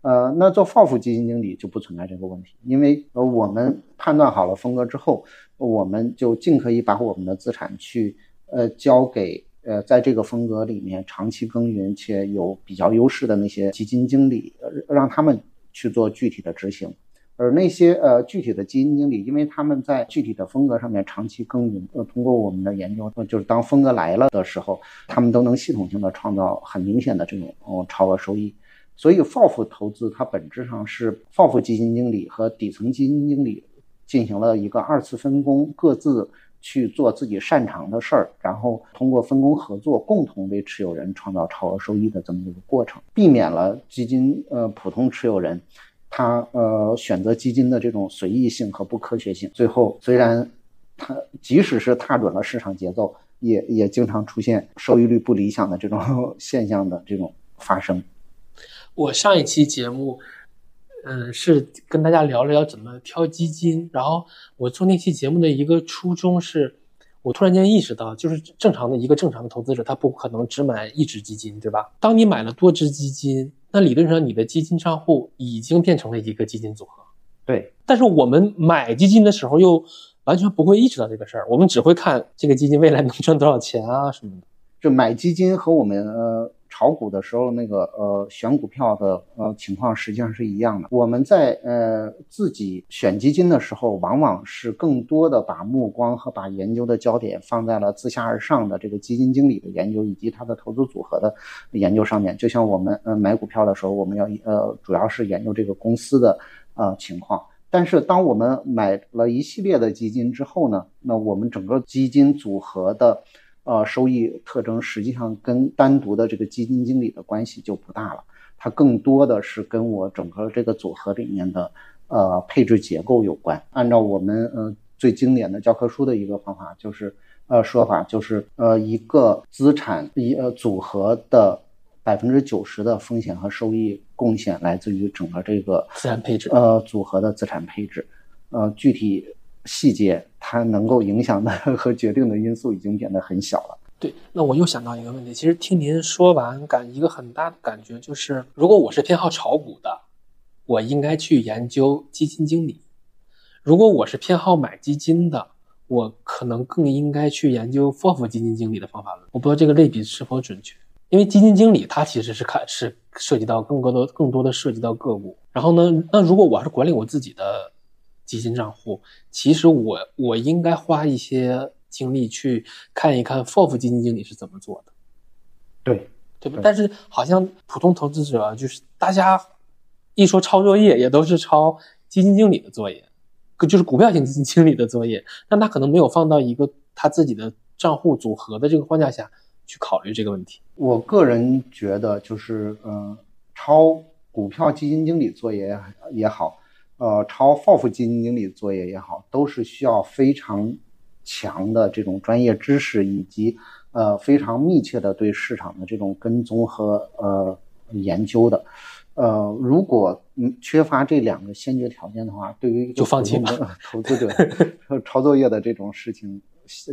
呃，那做 FOF 基金经理就不存在这个问题，因为呃我们判断好了风格之后，我们就尽可以把我们的资产去呃交给。呃，在这个风格里面长期耕耘且有比较优势的那些基金经理，让他们去做具体的执行，而那些呃具体的基金经理，因为他们在具体的风格上面长期耕耘，呃，通过我们的研究，就是当风格来了的时候，他们都能系统性的创造很明显的这种哦超额收益。所以 FOF 投资它本质上是 FOF 基金经理和底层基金经理进行了一个二次分工，各自。去做自己擅长的事儿，然后通过分工合作，共同为持有人创造超额收益的这么一个过程，避免了基金呃普通持有人他呃选择基金的这种随意性和不科学性。最后，虽然他即使是踏准了市场节奏，也也经常出现收益率不理想的这种 现象的这种发生。我上一期节目。嗯，是跟大家聊了聊怎么挑基金。然后我做那期节目的一个初衷是，我突然间意识到，就是正常的一个正常的投资者，他不可能只买一只基金，对吧？当你买了多只基金，那理论上你的基金账户已经变成了一个基金组合。对。但是我们买基金的时候又完全不会意识到这个事儿，我们只会看这个基金未来能赚多少钱啊什么的。就买基金和我们呃。炒股的时候，那个呃选股票的呃情况实际上是一样的。我们在呃自己选基金的时候，往往是更多的把目光和把研究的焦点放在了自下而上的这个基金经理的研究以及他的投资组合的研究上面。就像我们呃买股票的时候，我们要呃主要是研究这个公司的呃情况。但是当我们买了一系列的基金之后呢，那我们整个基金组合的。呃，收益特征实际上跟单独的这个基金经理的关系就不大了，它更多的是跟我整个这个组合里面的呃配置结构有关。按照我们呃最经典的教科书的一个方法，就是呃说法就是呃一个资产一呃组合的百分之九十的风险和收益贡献来自于整个这个资产配置呃组合的资产配置，呃具体细节它能够影响的 和决定的因素已经变得很小了。对，那我又想到一个问题，其实听您说完，感一个很大的感觉就是，如果我是偏好炒股的，我应该去研究基金经理；如果我是偏好买基金的，我可能更应该去研究 FOF 基金经理的方法论。我不知道这个类比是否准确，因为基金经理他其实是看是涉及到更多的更多的涉及到个股。然后呢，那如果我是管理我自己的基金账户，其实我我应该花一些。精力去看一看 FOF 基金经理是怎么做的，对对吧？但是好像普通投资者就是大家一说抄作业，也都是抄基金经理的作业，就是股票型基金经理的作业，但他可能没有放到一个他自己的账户组合的这个框架下去考虑这个问题。我个人觉得，就是嗯，抄股票基金经理作业也好，呃，抄 FOF 基金经理作业也好，都是需要非常。强的这种专业知识，以及呃非常密切的对市场的这种跟踪和呃研究的，呃，如果嗯缺乏这两个先决条件的话，对于就放弃投资者抄 作业的这种事情，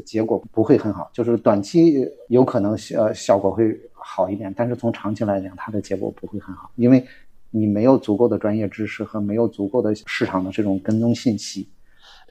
结果不会很好。就是短期有可能呃效果会好一点，但是从长期来讲，它的结果不会很好，因为你没有足够的专业知识和没有足够的市场的这种跟踪信息。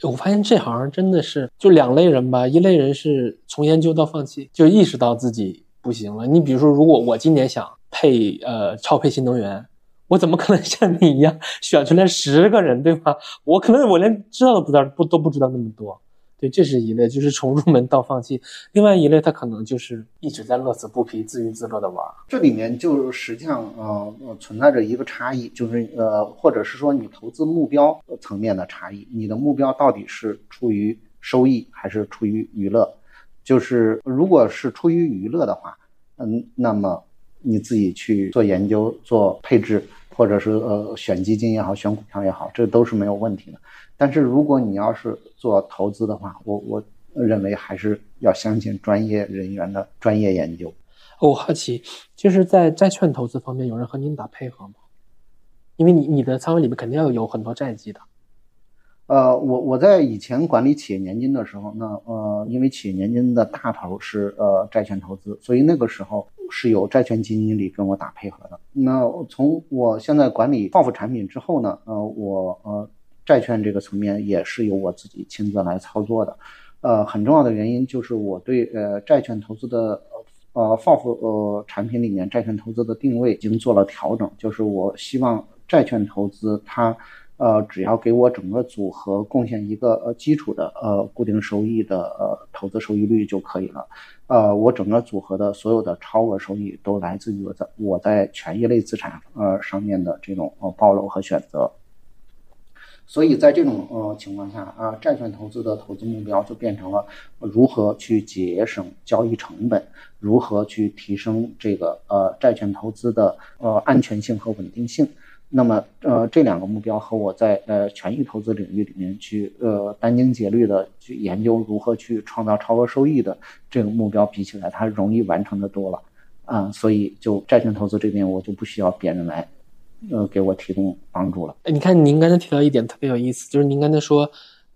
我发现这行真的是就两类人吧，一类人是从研究到放弃，就意识到自己不行了。你比如说，如果我今年想配呃超配新能源，我怎么可能像你一样选出来十个人，对吧？我可能我连知道都不知道，不都不知道那么多。对，这是一类，就是从入门到放弃。另外一类，他可能就是一直在乐此不疲、自娱自乐的玩。这里面就实际上呃存在着一个差异，就是呃，或者是说你投资目标层面的差异。你的目标到底是出于收益还是出于娱乐？就是如果是出于娱乐的话，嗯，那么你自己去做研究、做配置，或者是呃选基金也好、选股票也好，这都是没有问题的。但是如果你要是做投资的话，我我认为还是要相信专业人员的专业研究。我好奇，就是在债券投资方面，有人和您打配合吗？因为你你的仓位里面肯定要有很多债基的。呃，我我在以前管理企业年金的时候，那呃，因为企业年金的大头是呃债券投资，所以那个时候是有债券基金经理跟我打配合的。那从我现在管理 FOF 产品之后呢，呃，我呃。债券这个层面也是由我自己亲自来操作的，呃，很重要的原因就是我对呃债券投资的呃 FOF 呃产品里面债券投资的定位已经做了调整，就是我希望债券投资它呃只要给我整个组合贡献一个呃基础的呃固定收益的呃投资收益率就可以了，呃，我整个组合的所有的超额收益都来自于我在我在权益类资产呃上面的这种呃暴露和选择。所以在这种呃情况下啊，债券投资的投资目标就变成了如何去节省交易成本，如何去提升这个呃债券投资的呃安全性和稳定性。那么呃这两个目标和我在呃权益投资领域里面去呃殚精竭虑的去研究如何去创造超额收益的这个目标比起来，它容易完成的多了啊。所以就债券投资这边，我就不需要别人来。呃，给我提供帮助了。哎，你看，您刚才提到一点特别有意思，就是您刚才说，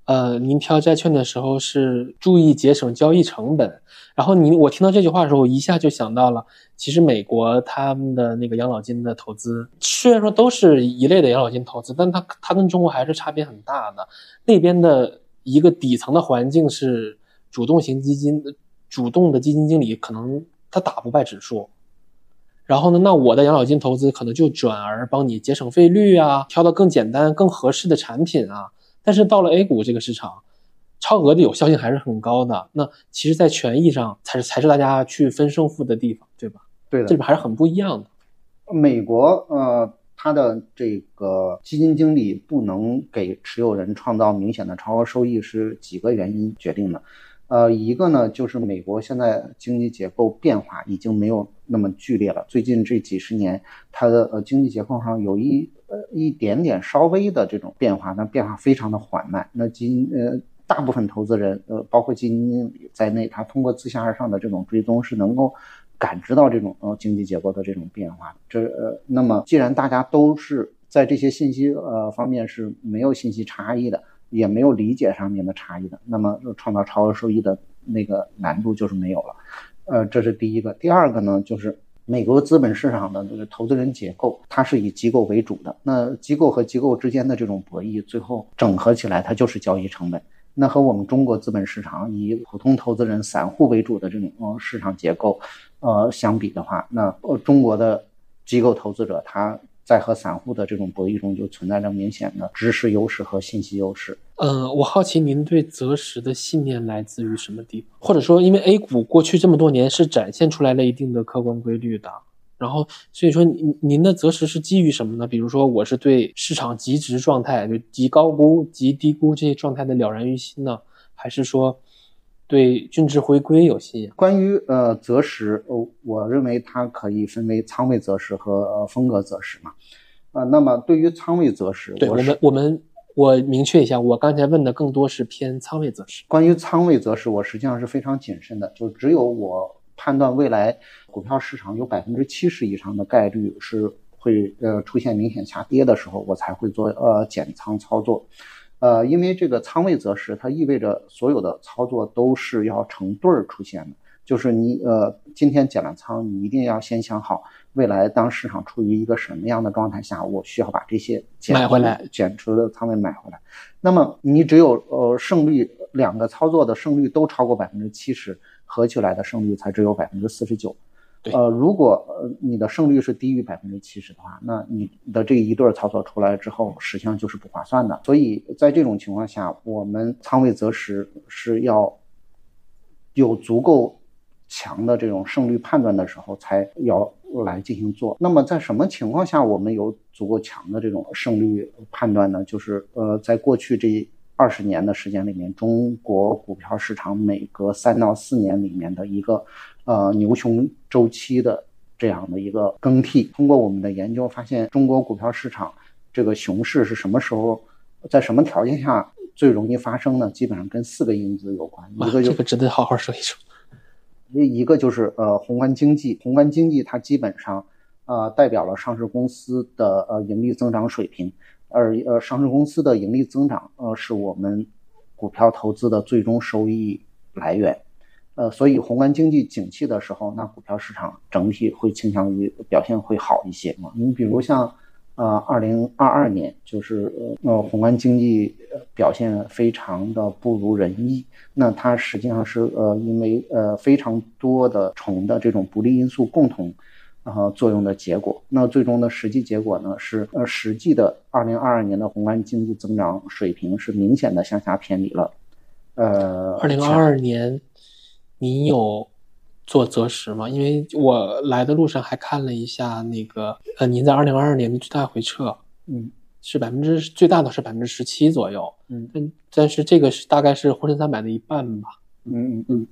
呃，您挑债券的时候是注意节省交易成本。然后您，我听到这句话的时候，我一下就想到了，其实美国他们的那个养老金的投资，虽然说都是一类的养老金投资，但它它跟中国还是差别很大的。那边的一个底层的环境是主动型基金，主动的基金经理可能他打不败指数。然后呢？那我的养老金投资可能就转而帮你节省费率啊，挑到更简单、更合适的产品啊。但是到了 A 股这个市场，超额的有效性还是很高的。那其实，在权益上才是才是大家去分胜负的地方，对吧？对的，这边还是很不一样的。美国呃，它的这个基金经理不能给持有人创造明显的超额收益，是几个原因决定的。呃，一个呢，就是美国现在经济结构变化已经没有那么剧烈了。最近这几十年，它的呃经济结构上有一呃一点点稍微的这种变化，但变化非常的缓慢。那今呃大部分投资人呃包括基金经理在内，他通过自下而上的这种追踪是能够感知到这种呃经济结构的这种变化。这呃那么既然大家都是在这些信息呃方面是没有信息差异的，也没有理解上面的差异的，那么创造超额收益的那个难度就是没有了。呃，这是第一个。第二个呢，就是美国资本市场的这个投资人结构，它是以机构为主的。那机构和机构之间的这种博弈，最后整合起来，它就是交易成本。那和我们中国资本市场以普通投资人、散户为主的这种市场结构，呃相比的话，那呃中国的机构投资者他。在和散户的这种博弈中，就存在着明显的知识优势和信息优势。嗯，我好奇您对择时的信念来自于什么地方？或者说，因为 A 股过去这么多年是展现出来了一定的客观规律的，然后所以说您您的择时是基于什么呢？比如说，我是对市场极值状态，就极高估、极低估这些状态的了然于心呢，还是说？对均值回归有信仰。关于呃择时，呃，我认为它可以分为仓位择时和呃风格择时嘛。呃，那么对于仓位择时，对我们我们我明确一下，我刚才问的更多是偏仓位择时。关于仓位择时，我实际上是非常谨慎的，就只有我判断未来股票市场有百分之七十以上的概率是会呃出现明显下跌的时候，我才会做呃减仓操作。呃，因为这个仓位择时，它意味着所有的操作都是要成对儿出现的，就是你呃今天减了仓，你一定要先想好，未来当市场处于一个什么样的状态下，我需要把这些买回来，减出的仓位买回来。那么你只有呃胜率两个操作的胜率都超过百分之七十，合起来的胜率才只有百分之四十九。呃，如果呃你的胜率是低于百分之七十的话，那你的这一对操作出来之后，实际上就是不划算的。所以在这种情况下，我们仓位择时是要有足够强的这种胜率判断的时候，才要来进行做。那么在什么情况下我们有足够强的这种胜率判断呢？就是呃，在过去这二十年的时间里面，中国股票市场每隔三到四年里面的一个。呃，牛熊周期的这样的一个更替，通过我们的研究发现，中国股票市场这个熊市是什么时候，在什么条件下最容易发生呢？基本上跟四个因子有关，一个就这个值得好好说一说。一一个就是呃宏观经济，宏观经济它基本上呃代表了上市公司的呃盈利增长水平，而呃上市公司的盈利增长呃是我们股票投资的最终收益来源。呃，所以宏观经济景气的时候，那股票市场整体会倾向于表现会好一些嘛。你比如像，呃，二零二二年，就是呃宏观经济表现非常的不如人意，那它实际上是呃因为呃非常多的重的这种不利因素共同，呃作用的结果。那最终的实际结果呢是，呃实际的二零二二年的宏观经济增长水平是明显的向下偏离了。呃，二零二二年。你有做择时吗？因为我来的路上还看了一下那个，呃，您在二零二二年的最大回撤，嗯，是百分之最大的是百分之十七左右，嗯，但但是这个是大概是沪深三百的一半吧，嗯嗯嗯，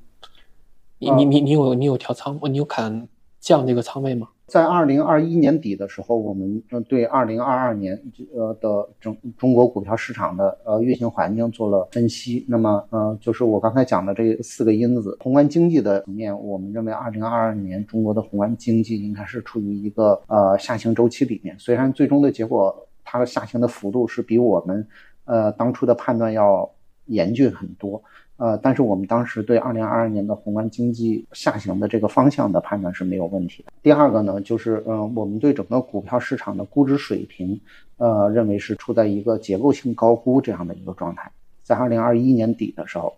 你你你你有你有调仓，你有砍降这个仓位吗？在二零二一年底的时候，我们对二零二二年呃的整中国股票市场的呃运行环境做了分析。那么呃，就是我刚才讲的这四个因子，宏观经济的层面，我们认为二零二二年中国的宏观经济应该是处于一个呃下行周期里面。虽然最终的结果它的下行的幅度是比我们呃当初的判断要严峻很多。呃，但是我们当时对二零二二年的宏观经济下行的这个方向的判断是没有问题的。第二个呢，就是呃，我们对整个股票市场的估值水平，呃，认为是处在一个结构性高估这样的一个状态。在二零二一年底的时候，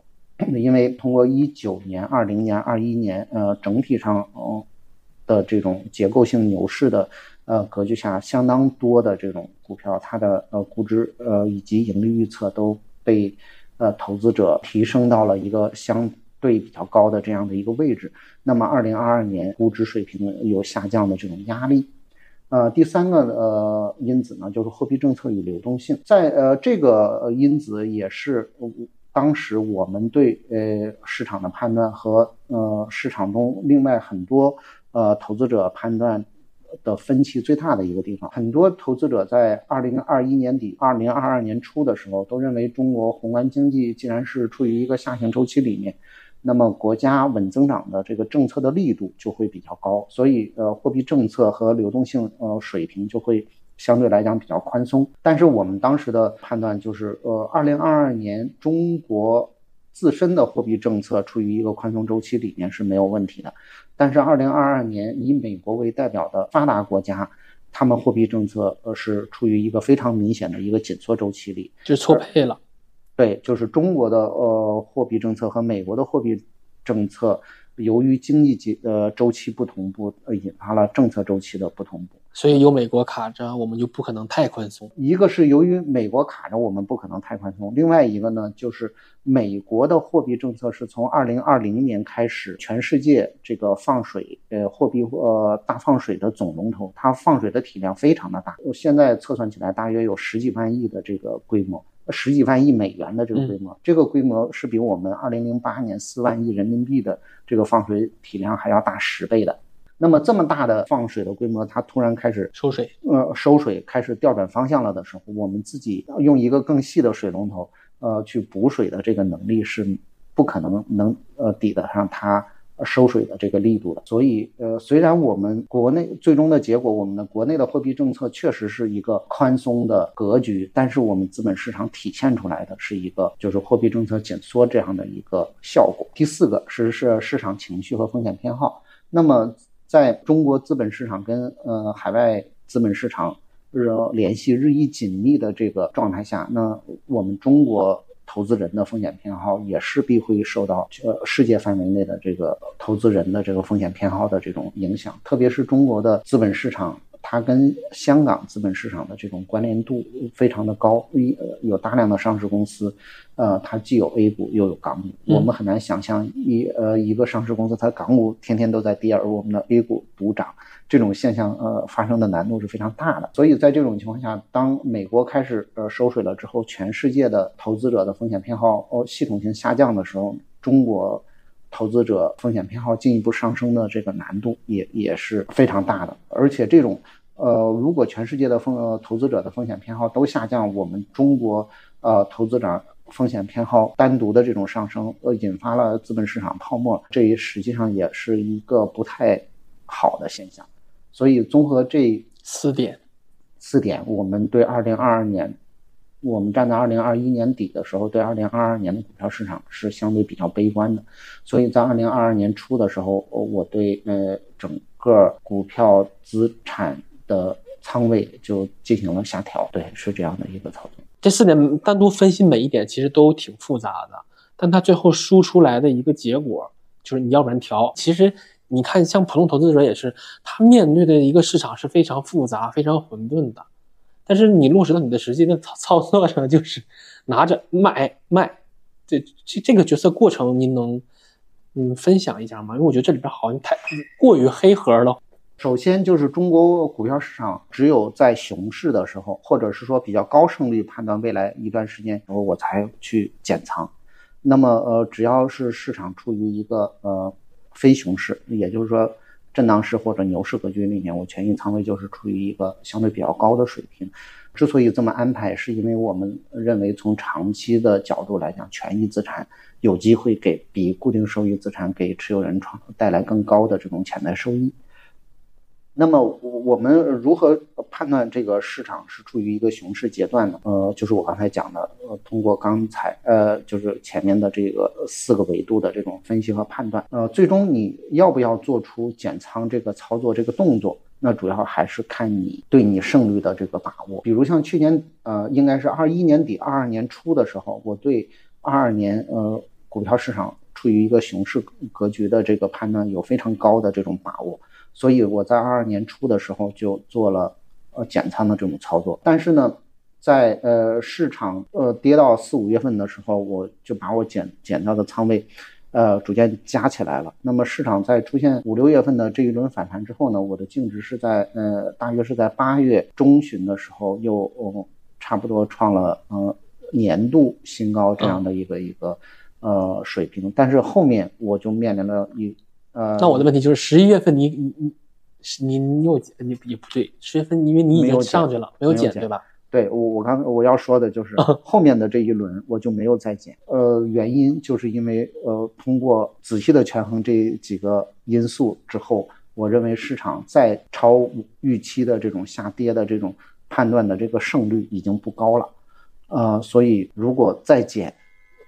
因为通过一九年、二零年、二一年，呃，整体上嗯的这种结构性牛市的呃格局下，相当多的这种股票，它的呃估值呃以及盈利预测都被。呃，投资者提升到了一个相对比较高的这样的一个位置，那么二零二二年估值水平有下降的这种压力。呃，第三个呃因子呢，就是货币政策与流动性，在呃这个因子也是当时我们对呃市场的判断和呃市场中另外很多呃投资者判断的分歧最大的一个地方。很多投资者在二零二一年底、二零二二年初的时候，都认为中国宏观经济既然是处于一个下行周期里面，那么国家稳增长的这个政策的力度就会比较高，所以呃，货币政策和流动性呃水平就会相对来讲比较宽松。但是我们当时的判断就是，呃，二零二二年中国。自身的货币政策处于一个宽松周期里面是没有问题的，但是二零二二年以美国为代表的发达国家，他们货币政策呃是处于一个非常明显的一个紧缩周期里，就错配了。对，就是中国的呃货币政策和美国的货币政策，由于经济节呃周期不同步，呃引发了政策周期的不同步。所以有美国卡着，我们就不可能太宽松。一个是由于美国卡着，我们不可能太宽松；另外一个呢，就是美国的货币政策是从二零二零年开始，全世界这个放水，呃，货币呃大放水的总龙头，它放水的体量非常的大。现在测算起来，大约有十几万亿的这个规模，十几万亿美元的这个规模，这个规模是比我们二零零八年四万亿人民币的这个放水体量还要大十倍的。那么这么大的放水的规模，它突然开始收水，呃，收水开始调转方向了的时候，我们自己用一个更细的水龙头，呃，去补水的这个能力是不可能能呃抵得上它收水的这个力度的。所以，呃，虽然我们国内最终的结果，我们的国内的货币政策确实是一个宽松的格局，但是我们资本市场体现出来的是一个就是货币政策紧缩这样的一个效果。第四个是是市场情绪和风险偏好，那么。在中国资本市场跟呃海外资本市场日联系日益紧密的这个状态下，那我们中国投资人的风险偏好也势必会受到呃世界范围内的这个投资人的这个风险偏好的这种影响，特别是中国的资本市场。它跟香港资本市场的这种关联度非常的高，一有大量的上市公司，呃，它既有 A 股又有港股，我们很难想象一呃一个上市公司它港股天天都在跌，而我们的 A 股独涨，这种现象呃发生的难度是非常大的。所以在这种情况下，当美国开始呃收水了之后，全世界的投资者的风险偏好哦系统性下降的时候，中国投资者风险偏好进一步上升的这个难度也也是非常大的，而且这种。呃，如果全世界的风投资者的风险偏好都下降，我们中国呃投资者风险偏好单独的这种上升，呃，引发了资本市场泡沫，这也实际上也是一个不太好的现象。所以综合这四点，四点，我们对二零二二年，我们站在二零二一年底的时候，对二零二二年的股票市场是相对比较悲观的。所以在二零二二年初的时候，我对呃整个股票资产。的仓位就进行了下调，对，是这样的一个操作。这四点单独分析每一点，其实都挺复杂的，但它最后输出来的一个结果就是你要不然调。其实你看，像普通投资者也是，他面对的一个市场是非常复杂、非常混沌的，但是你落实到你的实际的操 操作上，就是拿着买卖，这这这个决策过程，您能嗯分享一下吗？因为我觉得这里边好像太过于黑盒了。首先就是中国股票市场，只有在熊市的时候，或者是说比较高胜率判断未来一段时间时候，我才去减仓。那么，呃，只要是市场处于一个呃非熊市，也就是说震荡市或者牛市格局里面，我权益仓位就是处于一个相对比较高的水平。之所以这么安排，是因为我们认为从长期的角度来讲，权益资产有机会给比固定收益资产给持有人创带来更高的这种潜在收益。那么我我们如何判断这个市场是处于一个熊市阶段呢？呃，就是我刚才讲的，呃，通过刚才呃，就是前面的这个四个维度的这种分析和判断，呃，最终你要不要做出减仓这个操作这个动作，那主要还是看你对你胜率的这个把握。比如像去年，呃，应该是二一年底、二二年初的时候，我对二二年呃股票市场处于一个熊市格局的这个判断有非常高的这种把握。所以我在二二年初的时候就做了呃减仓的这种操作，但是呢，在呃市场呃跌到四五月份的时候，我就把我减减到的仓位，呃逐渐加起来了。那么市场在出现五六月份的这一轮反弹之后呢，我的净值是在呃大约是在八月中旬的时候又差不多创了呃年度新高这样的一个一个呃水平，但是后面我就面临了一。呃，那我的问题就是十一月份你你你是您又你也不对，十月份因为你已经上去了，没有减对吧？对我我刚我要说的就是后面的这一轮我就没有再减，呃，原因就是因为呃通过仔细的权衡这几个因素之后，我认为市场再超预期的这种下跌的这种判断的这个胜率已经不高了，呃，所以如果再减，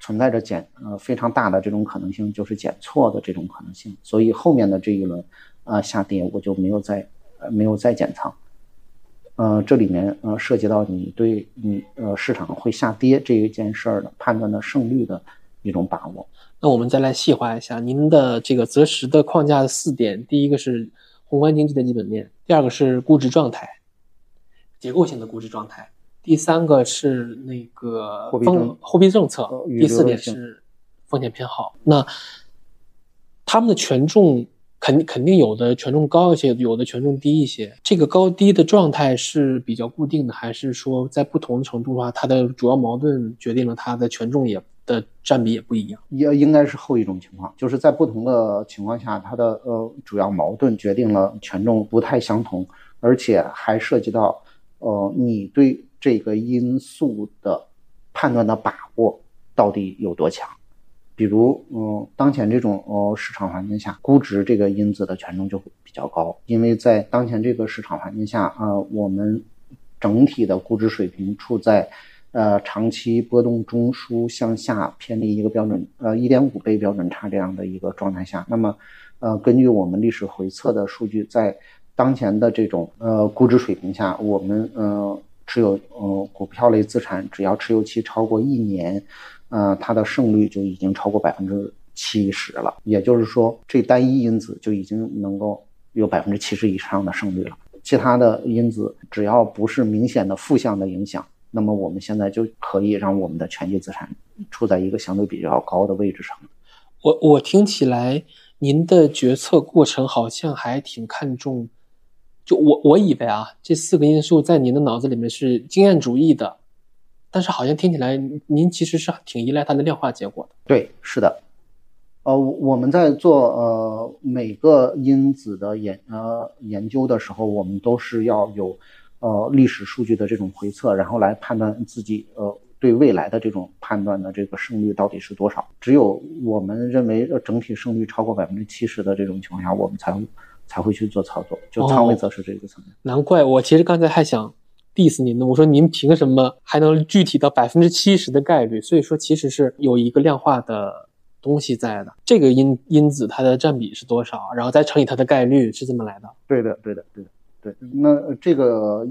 存在着减呃非常大的这种可能性，就是减错的这种可能性，所以后面的这一轮呃下跌我就没有再呃没有再减仓。呃，这里面呃涉及到你对你呃市场会下跌这一件事儿的判断的胜率的一种把握。那我们再来细化一下您的这个择时的框架的四点：第一个是宏观经济的基本面，第二个是估值状态，结构性的估值状态，第三个是那个货币政货币政策，第四点是风险偏好。那他们的权重。肯肯定有的权重高一些，有的权重低一些。这个高低的状态是比较固定的，还是说在不同程度上，它的主要矛盾决定了它的权重也的占比也不一样？也应该是后一种情况，就是在不同的情况下，它的呃主要矛盾决定了权重不太相同，而且还涉及到呃你对这个因素的判断的把握到底有多强。比如，嗯，当前这种呃市场环境下，估值这个因子的权重就会比较高，因为在当前这个市场环境下，啊，我们整体的估值水平处在呃长期波动中枢向下偏离一个标准呃一点五倍标准差这样的一个状态下，那么，呃，根据我们历史回测的数据，在当前的这种呃估值水平下，我们呃持有呃股票类资产，只要持有期超过一年。呃，它的胜率就已经超过百分之七十了，也就是说，这单一因子就已经能够有百分之七十以上的胜率了。其他的因子只要不是明显的负向的影响，那么我们现在就可以让我们的权益资产处在一个相对比较高的位置上。我我听起来，您的决策过程好像还挺看重，就我我以为啊，这四个因素在您的脑子里面是经验主义的。但是好像听起来，您其实是挺依赖它的量化结果的。对，是的。呃，我们在做呃每个因子的研呃研究的时候，我们都是要有呃历史数据的这种回测，然后来判断自己呃对未来的这种判断的这个胜率到底是多少。只有我们认为整体胜率超过百分之七十的这种情况下，我们才才会去做操作。就仓位则是这个层面。难怪我其实刚才还想。diss 您呢？我说您凭什么还能具体到百分之七十的概率？所以说其实是有一个量化的东西在的。这个因因子它的占比是多少？然后再乘以它的概率是这么来的。对的，对的，对的，对。那这个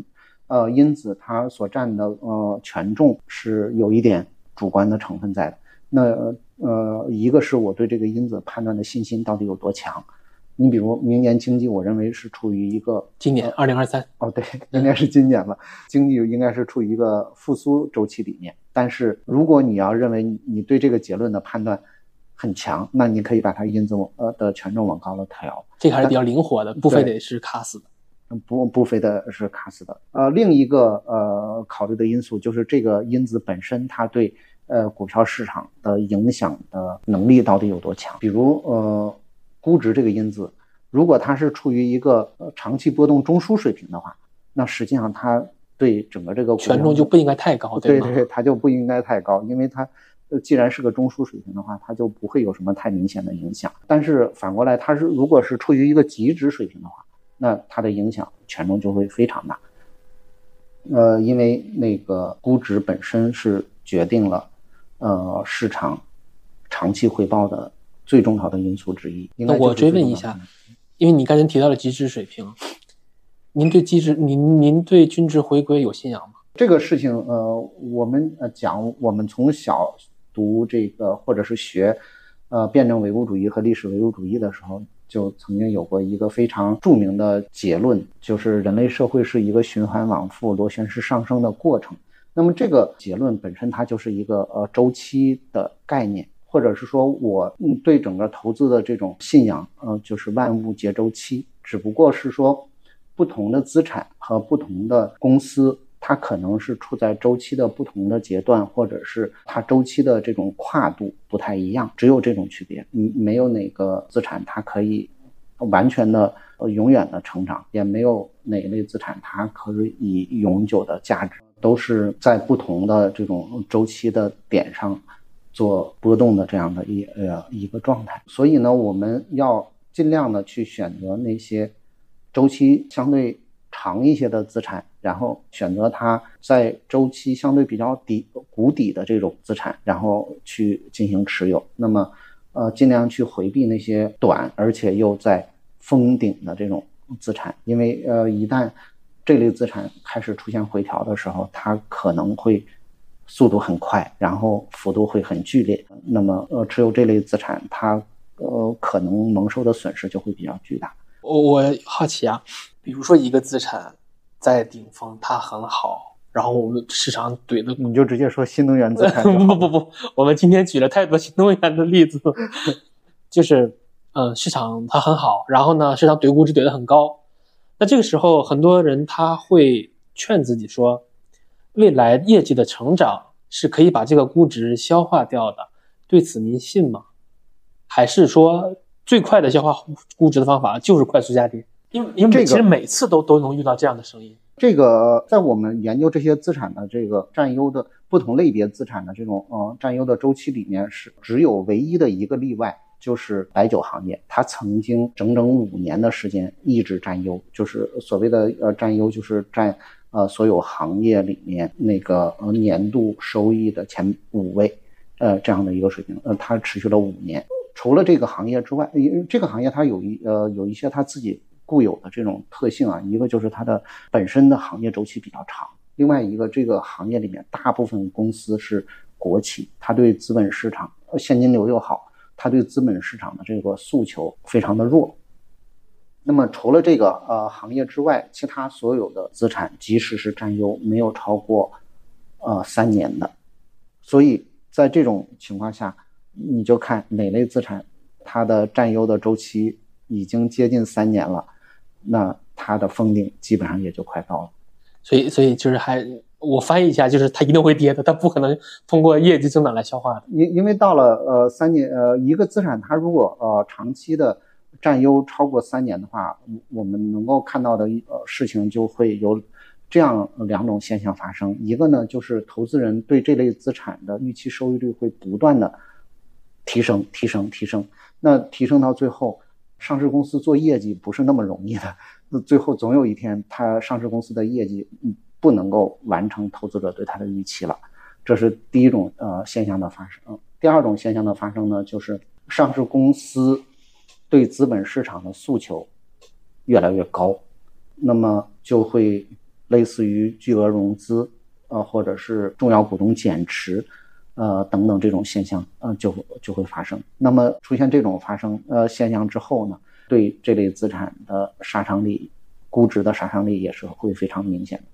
呃因子它所占的呃权重是有一点主观的成分在的。那呃一个是我对这个因子判断的信心到底有多强。你比如明年经济，我认为是处于一个今年二零二三哦，对，应该是今年了。经济应该是处于一个复苏周期里面。但是如果你要认为你对这个结论的判断很强，那你可以把它因子呃的权重往高了调。这个还是比较灵活的，不非得是卡死的。不不非得是卡死的。呃，另一个呃考虑的因素就是这个因子本身它对呃股票市场的影响的能力到底有多强。比如呃。估值这个因子，如果它是处于一个呃长期波动中枢水平的话，那实际上它对整个这个权重就不应该太高，对对，它就不应该太高，因为它呃既然是个中枢水平的话，它就不会有什么太明显的影响。但是反过来，它是如果是处于一个极值水平的话，那它的影响权重就会非常大。呃，因为那个估值本身是决定了呃市场长期回报的。最重要的因素之一。那我追问一下，因为你刚才提到了极值水平，您对极值，您您对均值回归有信仰吗？这个事情，呃，我们呃讲，我们从小读这个或者是学，呃，辩证唯物主义和历史唯物主义的时候，就曾经有过一个非常著名的结论，就是人类社会是一个循环往复、螺旋式上升的过程。那么这个结论本身，它就是一个呃周期的概念。或者是说，我对整个投资的这种信仰，呃，就是万物皆周期，只不过是说，不同的资产和不同的公司，它可能是处在周期的不同的阶段，或者是它周期的这种跨度不太一样，只有这种区别。嗯，没有哪个资产它可以完全的呃永远的成长，也没有哪一类资产它可以永久的价值，都是在不同的这种周期的点上做波动的这样的一呃一个状态。所以呢，我们要尽量的去选择那些周期相对长一些的资产，然后选择它在周期相对比较底谷底的这种资产，然后去进行持有。那么。呃，尽量去回避那些短而且又在封顶的这种资产，因为呃，一旦这类资产开始出现回调的时候，它可能会速度很快，然后幅度会很剧烈。那么呃，持有这类资产，它呃可能蒙受的损失就会比较巨大。我我好奇啊，比如说一个资产在顶峰，它很好。然后我们市场怼的，你就直接说新能源资产。不不不，我们今天举了太多新能源的例子，就是，呃，市场它很好，然后呢，市场怼估值怼得很高，那这个时候很多人他会劝自己说，未来业绩的成长是可以把这个估值消化掉的，对此您信吗？还是说最快的消化估值的方法就是快速下跌？因为因为其实每次都都能遇到这样的声音。这个在我们研究这些资产的这个占优的不同类别资产的这种呃占优的周期里面，是只有唯一的一个例外，就是白酒行业，它曾经整整五年的时间一直占优，就是所谓的呃占优，就是占呃所有行业里面那个呃年度收益的前五位，呃这样的一个水平，呃它持续了五年。除了这个行业之外，因为这个行业它有一呃有一些它自己。固有的这种特性啊，一个就是它的本身的行业周期比较长，另外一个这个行业里面大部分公司是国企，它对资本市场现金流又好，它对资本市场的这个诉求非常的弱。那么除了这个呃行业之外，其他所有的资产即使是占优，没有超过呃三年的，所以在这种情况下，你就看哪类资产它的占优的周期已经接近三年了。那它的封顶基本上也就快到了，所以所以就是还我翻译一下，就是它一定会跌的，它不可能通过业绩增长来消化的。因因为到了呃三年呃一个资产它如果呃长期的占优超过三年的话，我们能够看到的呃事情就会有这样两种现象发生。一个呢就是投资人对这类资产的预期收益率会不断的提升提升提升，那提升到最后。上市公司做业绩不是那么容易的，那最后总有一天，它上市公司的业绩嗯不能够完成投资者对它的预期了，这是第一种呃现象的发生。第二种现象的发生呢，就是上市公司对资本市场的诉求越来越高，那么就会类似于巨额融资，呃，或者是重要股东减持。呃，等等这种现象，呃，就就会发生。那么出现这种发生呃现象之后呢，对这类资产的杀伤力、估值的杀伤力也是会非常明显的。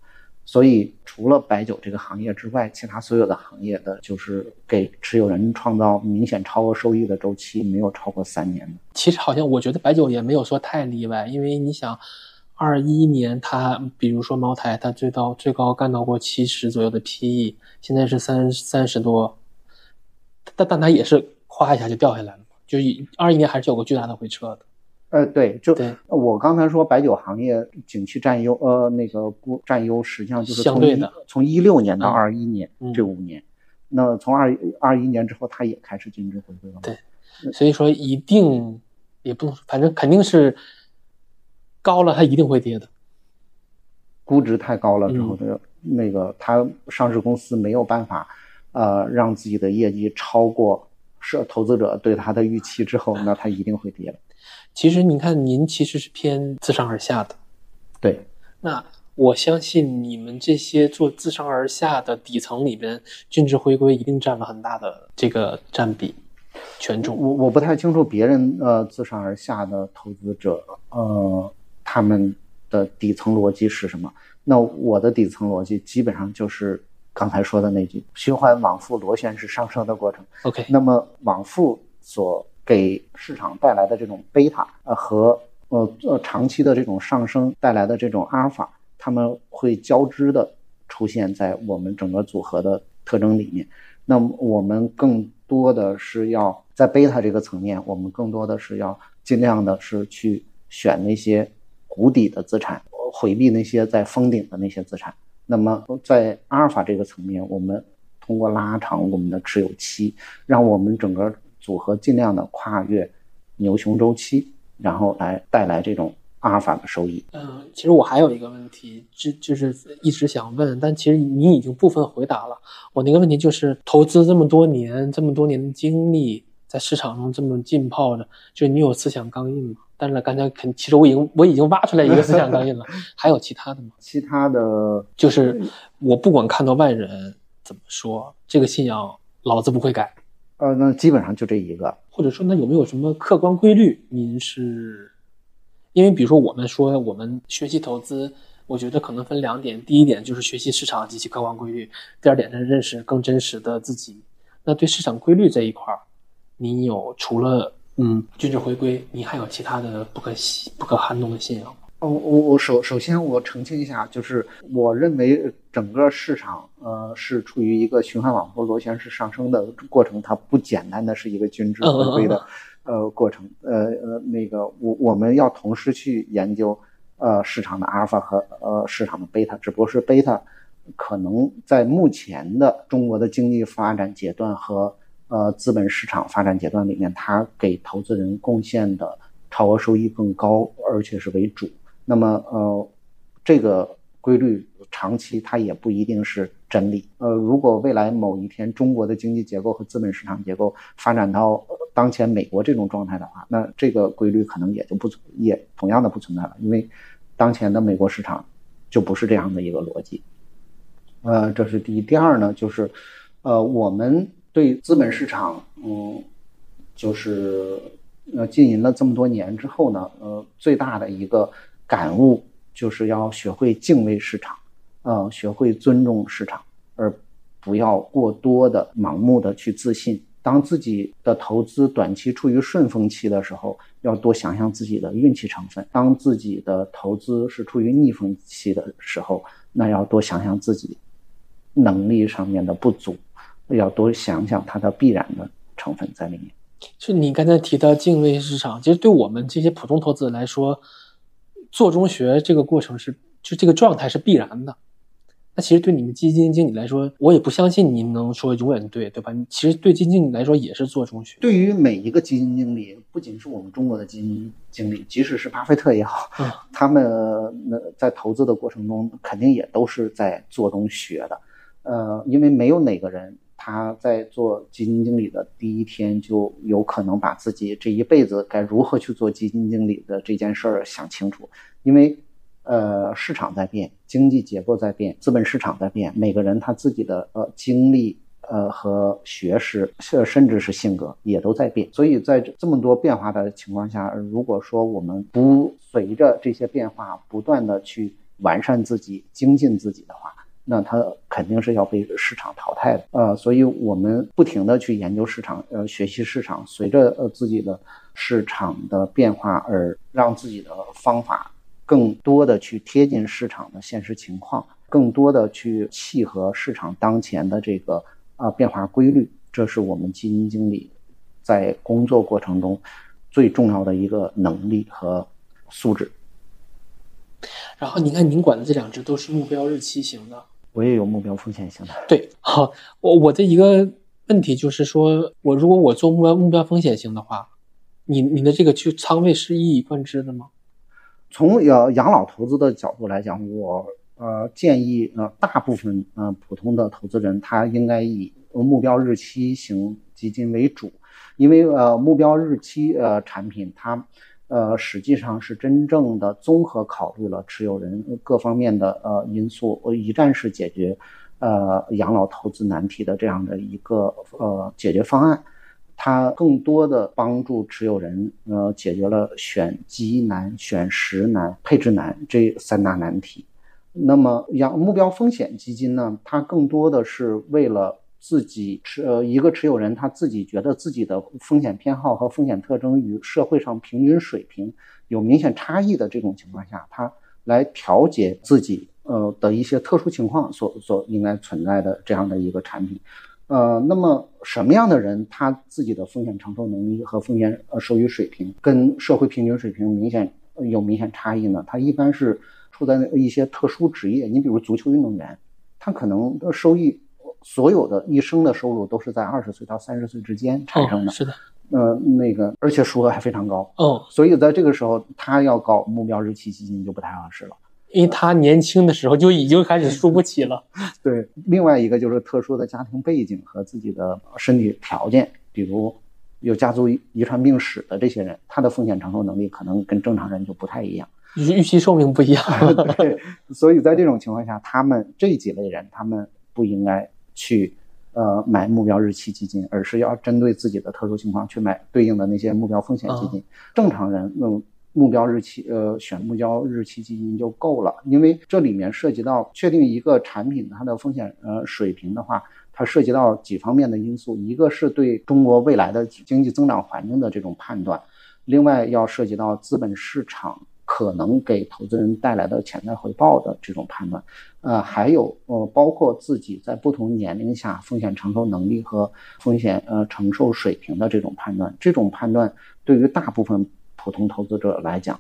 所以，除了白酒这个行业之外，其他所有的行业的，就是给持有人创造明显超额收益的周期没有超过三年的。其实好像我觉得白酒也没有说太例外，因为你想，二一年它，比如说茅台，它最高最高干到过七十左右的 PE。现在是三三十多，但但它也是哗一下就掉下来了嘛，就二一年还是有个巨大的回撤的。呃，对，就我刚才说白酒行业景气占优，呃，那个不占优，实际上就是相对的，从一六年到二一年这五年，那从二二一年之后，它也开始净值回归了。对，所以说一定也不能，反正肯定是高了，它一定会跌的。估值太高了之后，这个。那个，它上市公司没有办法，呃，让自己的业绩超过是投资者对它的预期之后，那它一定会跌。其实你看，您其实是偏自上而下的，对。那我相信你们这些做自上而下的底层里边，均值回归一定占了很大的这个占比权重。我我不太清楚别人呃自上而下的投资者呃他们的底层逻辑是什么。那我的底层逻辑基本上就是刚才说的那句：循环往复螺旋式上升的过程。OK，那么往复所给市场带来的这种贝塔，呃和呃呃长期的这种上升带来的这种阿尔法，它们会交织的出现在我们整个组合的特征里面。那么我们更多的是要在贝塔这个层面，我们更多的是要尽量的是去选那些谷底的资产，回避那些在封顶的那些资产。那么在阿尔法这个层面，我们通过拉长我们的持有期，让我们整个组合尽量的跨越牛熊周期，然后来带来这种阿尔法的收益。嗯，其实我还有一个问题，就就是一直想问，但其实你已经部分回答了我那个问题，就是投资这么多年，这么多年的经历，在市场中这么浸泡着，就你有思想钢印吗？但是刚才肯，其实我已经我已经挖出来一个思想钢印了，还有其他的吗？其他的就是我不管看到外人怎么说，这个信仰老子不会改。呃，那基本上就这一个。或者说，那有没有什么客观规律？您是因为比如说我们说我们学习投资，我觉得可能分两点。第一点就是学习市场及其客观规律，第二点是认识更真实的自己。那对市场规律这一块儿，你有除了嗯均值回归，你还有其他的不可不可撼动的信仰？哦，我我首首先我澄清一下，就是我认为整个市场呃是处于一个循环往复螺旋式上升的过程，它不简单的是一个均值回归的呃过程。呃呃，那个我我们要同时去研究呃市场的阿尔法和呃市场的贝塔，只不过是贝塔可能在目前的中国的经济发展阶段和呃资本市场发展阶段里面，它给投资人贡献的超额收益更高，而且是为主。那么，呃，这个规律长期它也不一定是真理。呃，如果未来某一天中国的经济结构和资本市场结构发展到当前美国这种状态的话，那这个规律可能也就不存，也同样的不存在了。因为当前的美国市场就不是这样的一个逻辑。呃，这是第一。第二呢，就是，呃，我们对资本市场，嗯，就是呃经营了这么多年之后呢，呃，最大的一个。感悟就是要学会敬畏市场，呃，学会尊重市场，而不要过多的盲目的去自信。当自己的投资短期处于顺风期的时候，要多想想自己的运气成分；当自己的投资是处于逆风期的时候，那要多想想自己能力上面的不足，要多想想它的必然的成分在里面。就你刚才提到敬畏市场，其实对我们这些普通投资者来说。做中学这个过程是，就这个状态是必然的。那其实对你们基金经理来说，我也不相信您能说永远对，对吧？其实对基金经理来说也是做中学。对于每一个基金经理，不仅是我们中国的基金经理，即使是巴菲特也好，他们那在投资的过程中，肯定也都是在做中学的。呃，因为没有哪个人。他在做基金经理的第一天，就有可能把自己这一辈子该如何去做基金经理的这件事儿想清楚，因为，呃，市场在变，经济结构在变，资本市场在变，每个人他自己的呃经历，呃和学识，甚至是性格也都在变，所以在这么多变化的情况下，如果说我们不随着这些变化不断的去完善自己、精进自己的话，那它肯定是要被市场淘汰的，呃，所以我们不停的去研究市场，呃，学习市场，随着呃自己的市场的变化而让自己的方法更多的去贴近市场的现实情况，更多的去契合市场当前的这个啊变化规律，这是我们基金经理在工作过程中最重要的一个能力和素质。然后您看，您管的这两只都是目标日期型的。我也有目标风险型的。对，好，我我的一个问题就是说，我如果我做目标目标风险型的话，你你的这个去仓位是一以贯之的吗？从养养老投资的角度来讲，我呃建议呃大部分呃普通的投资人他应该以目标日期型基金为主，因为呃目标日期呃产品它。呃，实际上是真正的综合考虑了持有人各方面的呃因素，一站式解决呃养老投资难题的这样的一个呃解决方案，它更多的帮助持有人呃解决了选基难、选时难、配置难这三大难题。那么养目标风险基金呢，它更多的是为了。自己持呃一个持有人他自己觉得自己的风险偏好和风险特征与社会上平均水平有明显差异的这种情况下，他来调节自己呃的一些特殊情况所所应该存在的这样的一个产品，呃，那么什么样的人他自己的风险承受能力和风险呃收益水平跟社会平均水平明显有明显差异呢？他一般是处在一些特殊职业，你比如足球运动员，他可能的收益，所有的一生的收入都是在二十岁到三十岁之间产生的。是的。呃，那个，而且数额还非常高。哦。所以在这个时候，他要搞目标日期基金就不太合适了，因为他年轻的时候就已经开始输不起了。对。另外一个就是特殊的家庭背景和自己的身体条件，比如。有家族遗传病史的这些人，他的风险承受能力可能跟正常人就不太一样，预期寿命不一样。对，所以在这种情况下，他们这几类人，他们不应该去呃买目标日期基金，而是要针对自己的特殊情况去买对应的那些目标风险基金。正常人用目标日期呃选目标日期基金就够了，因为这里面涉及到确定一个产品它的风险呃水平的话。它涉及到几方面的因素，一个是对中国未来的经济增长环境的这种判断，另外要涉及到资本市场可能给投资人带来的潜在回报的这种判断，呃，还有呃，包括自己在不同年龄下风险承受能力和风险呃承受水平的这种判断，这种判断对于大部分普通投资者来讲，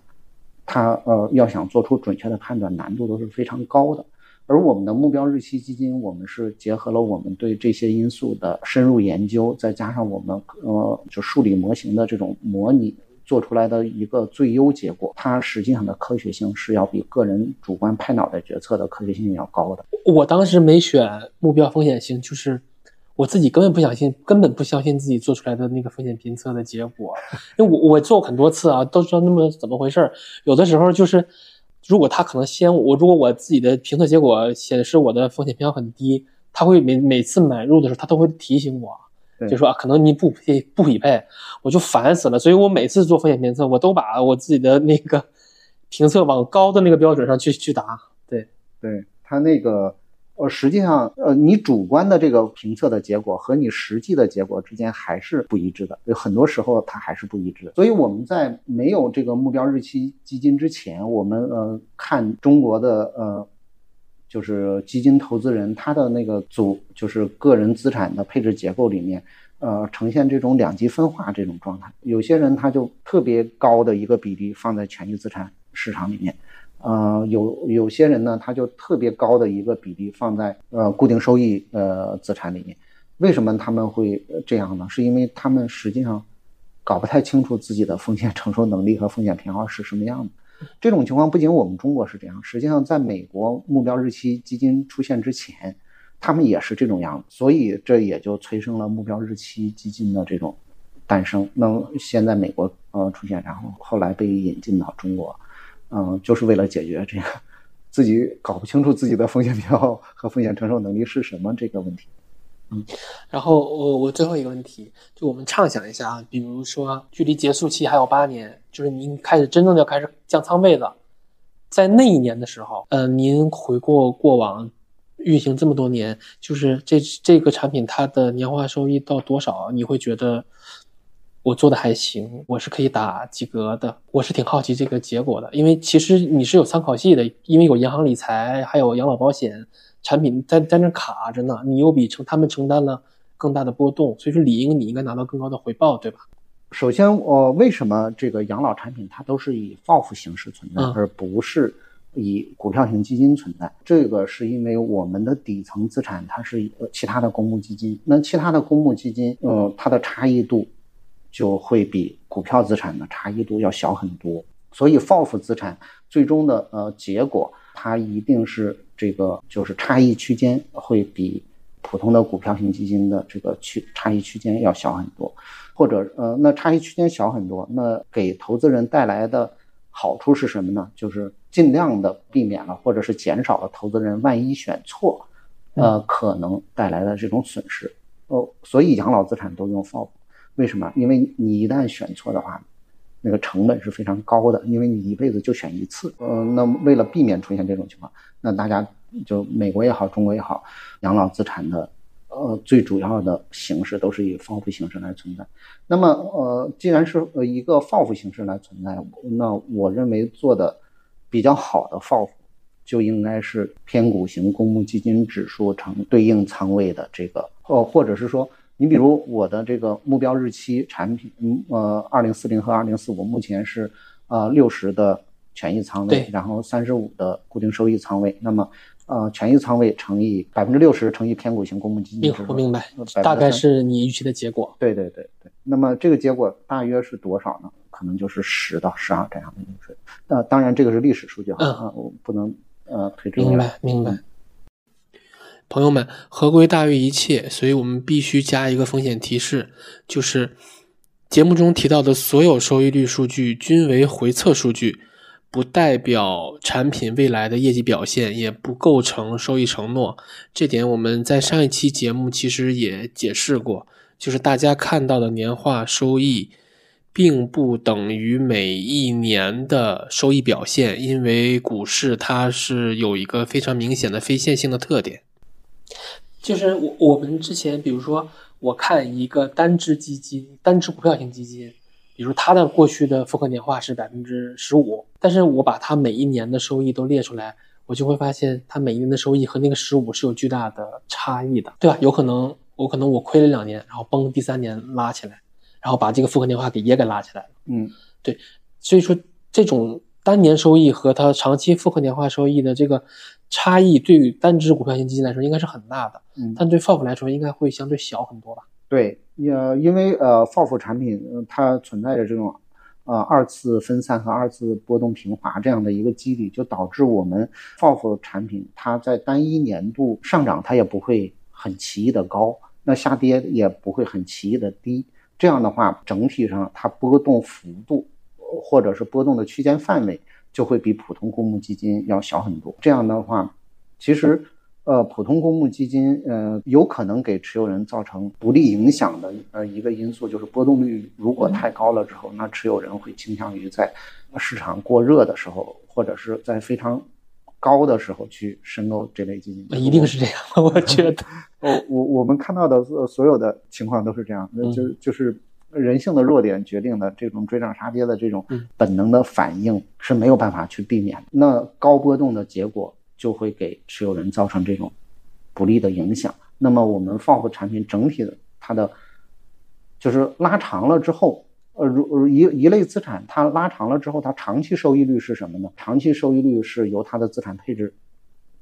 他呃要想做出准确的判断，难度都是非常高的。而我们的目标日期基金，我们是结合了我们对这些因素的深入研究，再加上我们呃就数理模型的这种模拟做出来的一个最优结果。它实际上的科学性是要比个人主观拍脑袋决策的科学性要高的。我当时没选目标风险型，就是我自己根本不相信，根本不相信自己做出来的那个风险评测的结果。因为我我做很多次啊，都知道那么怎么回事儿。有的时候就是。如果他可能先我，如果我自己的评测结果显示我的风险偏好很低，他会每每次买入的时候，他都会提醒我，就说啊，可能你不匹不匹配，我就烦死了。所以我每次做风险评测，我都把我自己的那个 评测往高的那个标准上去去答。对，对他那个。呃，实际上，呃，你主观的这个评测的结果和你实际的结果之间还是不一致的，有很多时候它还是不一致。所以我们在没有这个目标日期基金之前，我们呃看中国的呃就是基金投资人他的那个组就是个人资产的配置结构里面，呃呈现这种两极分化这种状态。有些人他就特别高的一个比例放在权益资产市场里面。呃，有有些人呢，他就特别高的一个比例放在呃固定收益呃资产里面，为什么他们会这样呢？是因为他们实际上搞不太清楚自己的风险承受能力和风险偏好是什么样的。这种情况不仅我们中国是这样，实际上在美国目标日期基金出现之前，他们也是这种样子，所以这也就催生了目标日期基金的这种诞生。那现在美国呃出现，然后后来被引进到中国。嗯，就是为了解决这个 自己搞不清楚自己的风险偏好和风险承受能力是什么这个问题。嗯，然后我我最后一个问题，就我们畅想一下啊，比如说距离结束期还有八年，就是您开始真正要开始降仓位了，在那一年的时候，呃，您回过过往运行这么多年，就是这这个产品它的年化收益到多少，你会觉得？我做的还行，我是可以打及格的。我是挺好奇这个结果的，因为其实你是有参考系的，因为有银行理财，还有养老保险产品在在那卡着呢。你又比承他们承担了更大的波动，所以说理应你应该拿到更高的回报，对吧？首先，我为什么这个养老产品它都是以 FOF 形式存在，而不是以股票型基金存在？这个是因为我们的底层资产它是其他的公募基金，那其他的公募基金，呃，它的差异度。就会比股票资产的差异度要小很多，所以 FOF 资产最终的呃结果，它一定是这个就是差异区间会比普通的股票型基金的这个区差异区间要小很多，或者呃那差异区间小很多，那给投资人带来的好处是什么呢？就是尽量的避免了或者是减少了投资人万一选错，呃可能带来的这种损失。哦，所以养老资产都用 FOF。为什么？因为你一旦选错的话，那个成本是非常高的，因为你一辈子就选一次。呃，那为了避免出现这种情况，那大家就美国也好，中国也好，养老资产的呃最主要的形式都是以 FOF 形式来存在。那么呃，既然是呃一个 FOF 形式来存在，那我认为做的比较好的 FOF 就应该是偏股型公募基金指数成对应仓位的这个，呃，或者是说。你比如我的这个目标日期产品，嗯呃，二零四零和二零四五目前是，呃六十的权益仓位，然后三十五的固定收益仓位，那么呃权益仓位乘以百分之六十乘以偏股型公募基金我明白大概是你预期的结果。对对对对，那么这个结果大约是多少呢？可能就是十到十二这样的一个水。那、当然这个是历史数据哈，嗯啊，我不能呃推之未明。白明白。朋友们，合规大于一切，所以我们必须加一个风险提示，就是节目中提到的所有收益率数据均为回测数据，不代表产品未来的业绩表现，也不构成收益承诺。这点我们在上一期节目其实也解释过，就是大家看到的年化收益。并不等于每一年的收益表现，因为股市它是有一个非常明显的非线性的特点。就是我我们之前，比如说我看一个单只基金、单只股票型基金，比如它的过去的复合年化是百分之十五，但是我把它每一年的收益都列出来，我就会发现它每一年的收益和那个十五是有巨大的差异的，对吧？有可能我可能我亏了两年，然后崩第三年拉起来。然后把这个复合年化给也给拉起来了，嗯，对，所以说这种单年收益和它长期复合年化收益的这个差异，对于单只股票型基金来说应该是很大的，嗯但对 FOF 来说应该会相对小很多吧？对，呃，因为呃，FOF 产品、它存在着这种呃二次分散和二次波动平滑这样的一个机理，就导致我们 FOF 产品它在单一年度上涨它也不会很奇异的高，那下跌也不会很奇异的低。这样的话，整体上它波动幅度或者是波动的区间范围就会比普通公募基金要小很多。这样的话，其实呃，普通公募基金呃有可能给持有人造成不利影响的呃一个因素，就是波动率如果太高了之后，那持有人会倾向于在市场过热的时候，或者是在非常高的时候去申购这类基金。一定是这样，我觉得。我，我我们看到的所所有的情况都是这样，那就就是人性的弱点决定的这种追涨杀跌的这种本能的反应是没有办法去避免的。那高波动的结果就会给持有人造成这种不利的影响。那么我们 FOF 产品整体的它的就是拉长了之后，呃，如一一类资产它拉长了之后，它长期收益率是什么呢？长期收益率是由它的资产配置。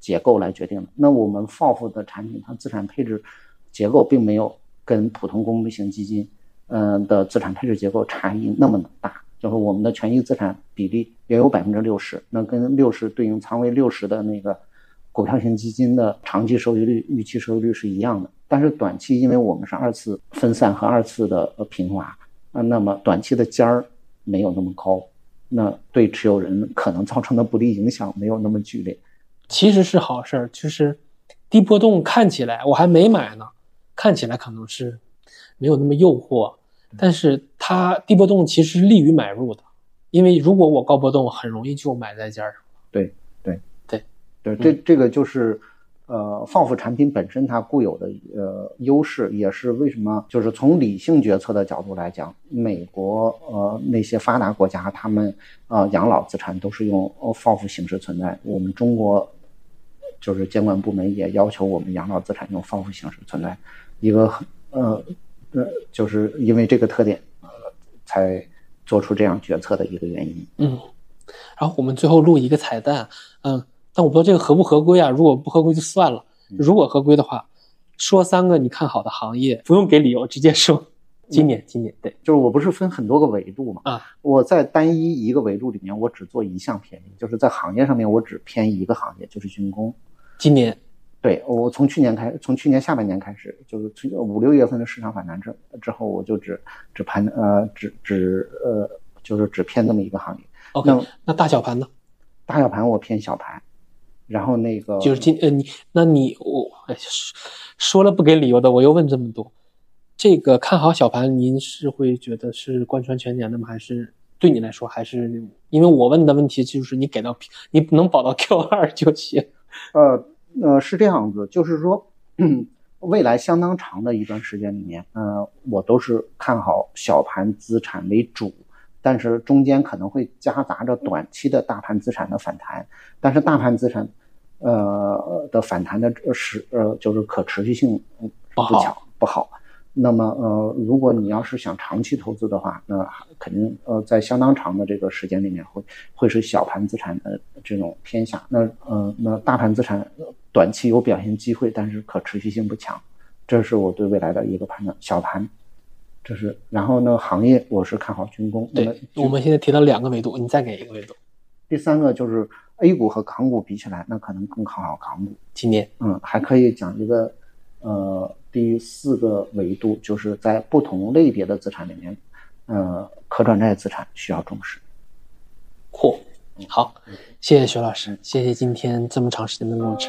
结构来决定的。那我们 FOF 的产品，它资产配置结构并没有跟普通公募型基金，嗯、的资产配置结构差异那么大。就是我们的权益资产比例也有百分之六十，那跟六十对应仓位六十的那个股票型基金的长期收益率、预期收益率是一样的。但是短期，因为我们是二次分散和二次的平滑，啊，那么短期的尖儿没有那么高，那对持有人可能造成的不利影响没有那么剧烈。其实是好事儿，就是低波动看起来我还没买呢，看起来可能是没有那么诱惑，但是它低波动其实利于买入的，因为如果我高波动，很容易就买在尖上。对对对对，这这个就是呃 FOF 产品本身它固有的呃优势，也是为什么就是从理性决策的角度来讲，美国呃那些发达国家他们呃养老资产都是用 FOF 形式存在，我们中国。就是监管部门也要求我们养老资产用 FOF 形式存在，一个很呃呃，就是因为这个特点，呃，才做出这样决策的一个原因。嗯，然后我们最后录一个彩蛋，嗯，但我不知道这个合不合规啊。如果不合规就算了，如果合规的话，说三个你看好的行业，不用给理由，直接说。今年，今年对，就是我不是分很多个维度嘛？啊，我在单一一个维度里面，我只做一项偏移，就是在行业上面我只偏一个行业，就是军工。今年，对我从去年开，从去年下半年开始，就是五六月份的市场反弹之之后，我就只只盘呃只只呃就是只偏这么一个行业。OK，那那大小盘呢？大小盘我偏小盘，然后那个就是今呃你那你我哎说了不给理由的，我又问这么多。这个看好小盘，您是会觉得是贯穿全年的吗？还是对你来说，还是因为我问的问题就是你给到你能保到 Q 二就行。呃呃，是这样子，就是说，嗯，未来相当长的一段时间里面，呃，我都是看好小盘资产为主，但是中间可能会夹杂着短期的大盘资产的反弹，但是大盘资产，呃的反弹的是呃就是可持续性不强不好。那么呃，如果你要是想长期投资的话，那肯定呃在相当长的这个时间里面会会是小盘资产的这种偏下。那呃那大盘资产短期有表现机会，但是可持续性不强。这是我对未来的一个判断。小盘，这是然后呢行业我是看好军工。对，我们现在提到两个维度，你再给一个维度。第三个就是 A 股和港股比起来，那可能更看好港股。今年，嗯，还可以讲一个呃。第四个维度就是在不同类别的资产里面，呃，可转债资产需要重视。嚯，好，谢谢徐老师，谢谢今天这么长时间的录制。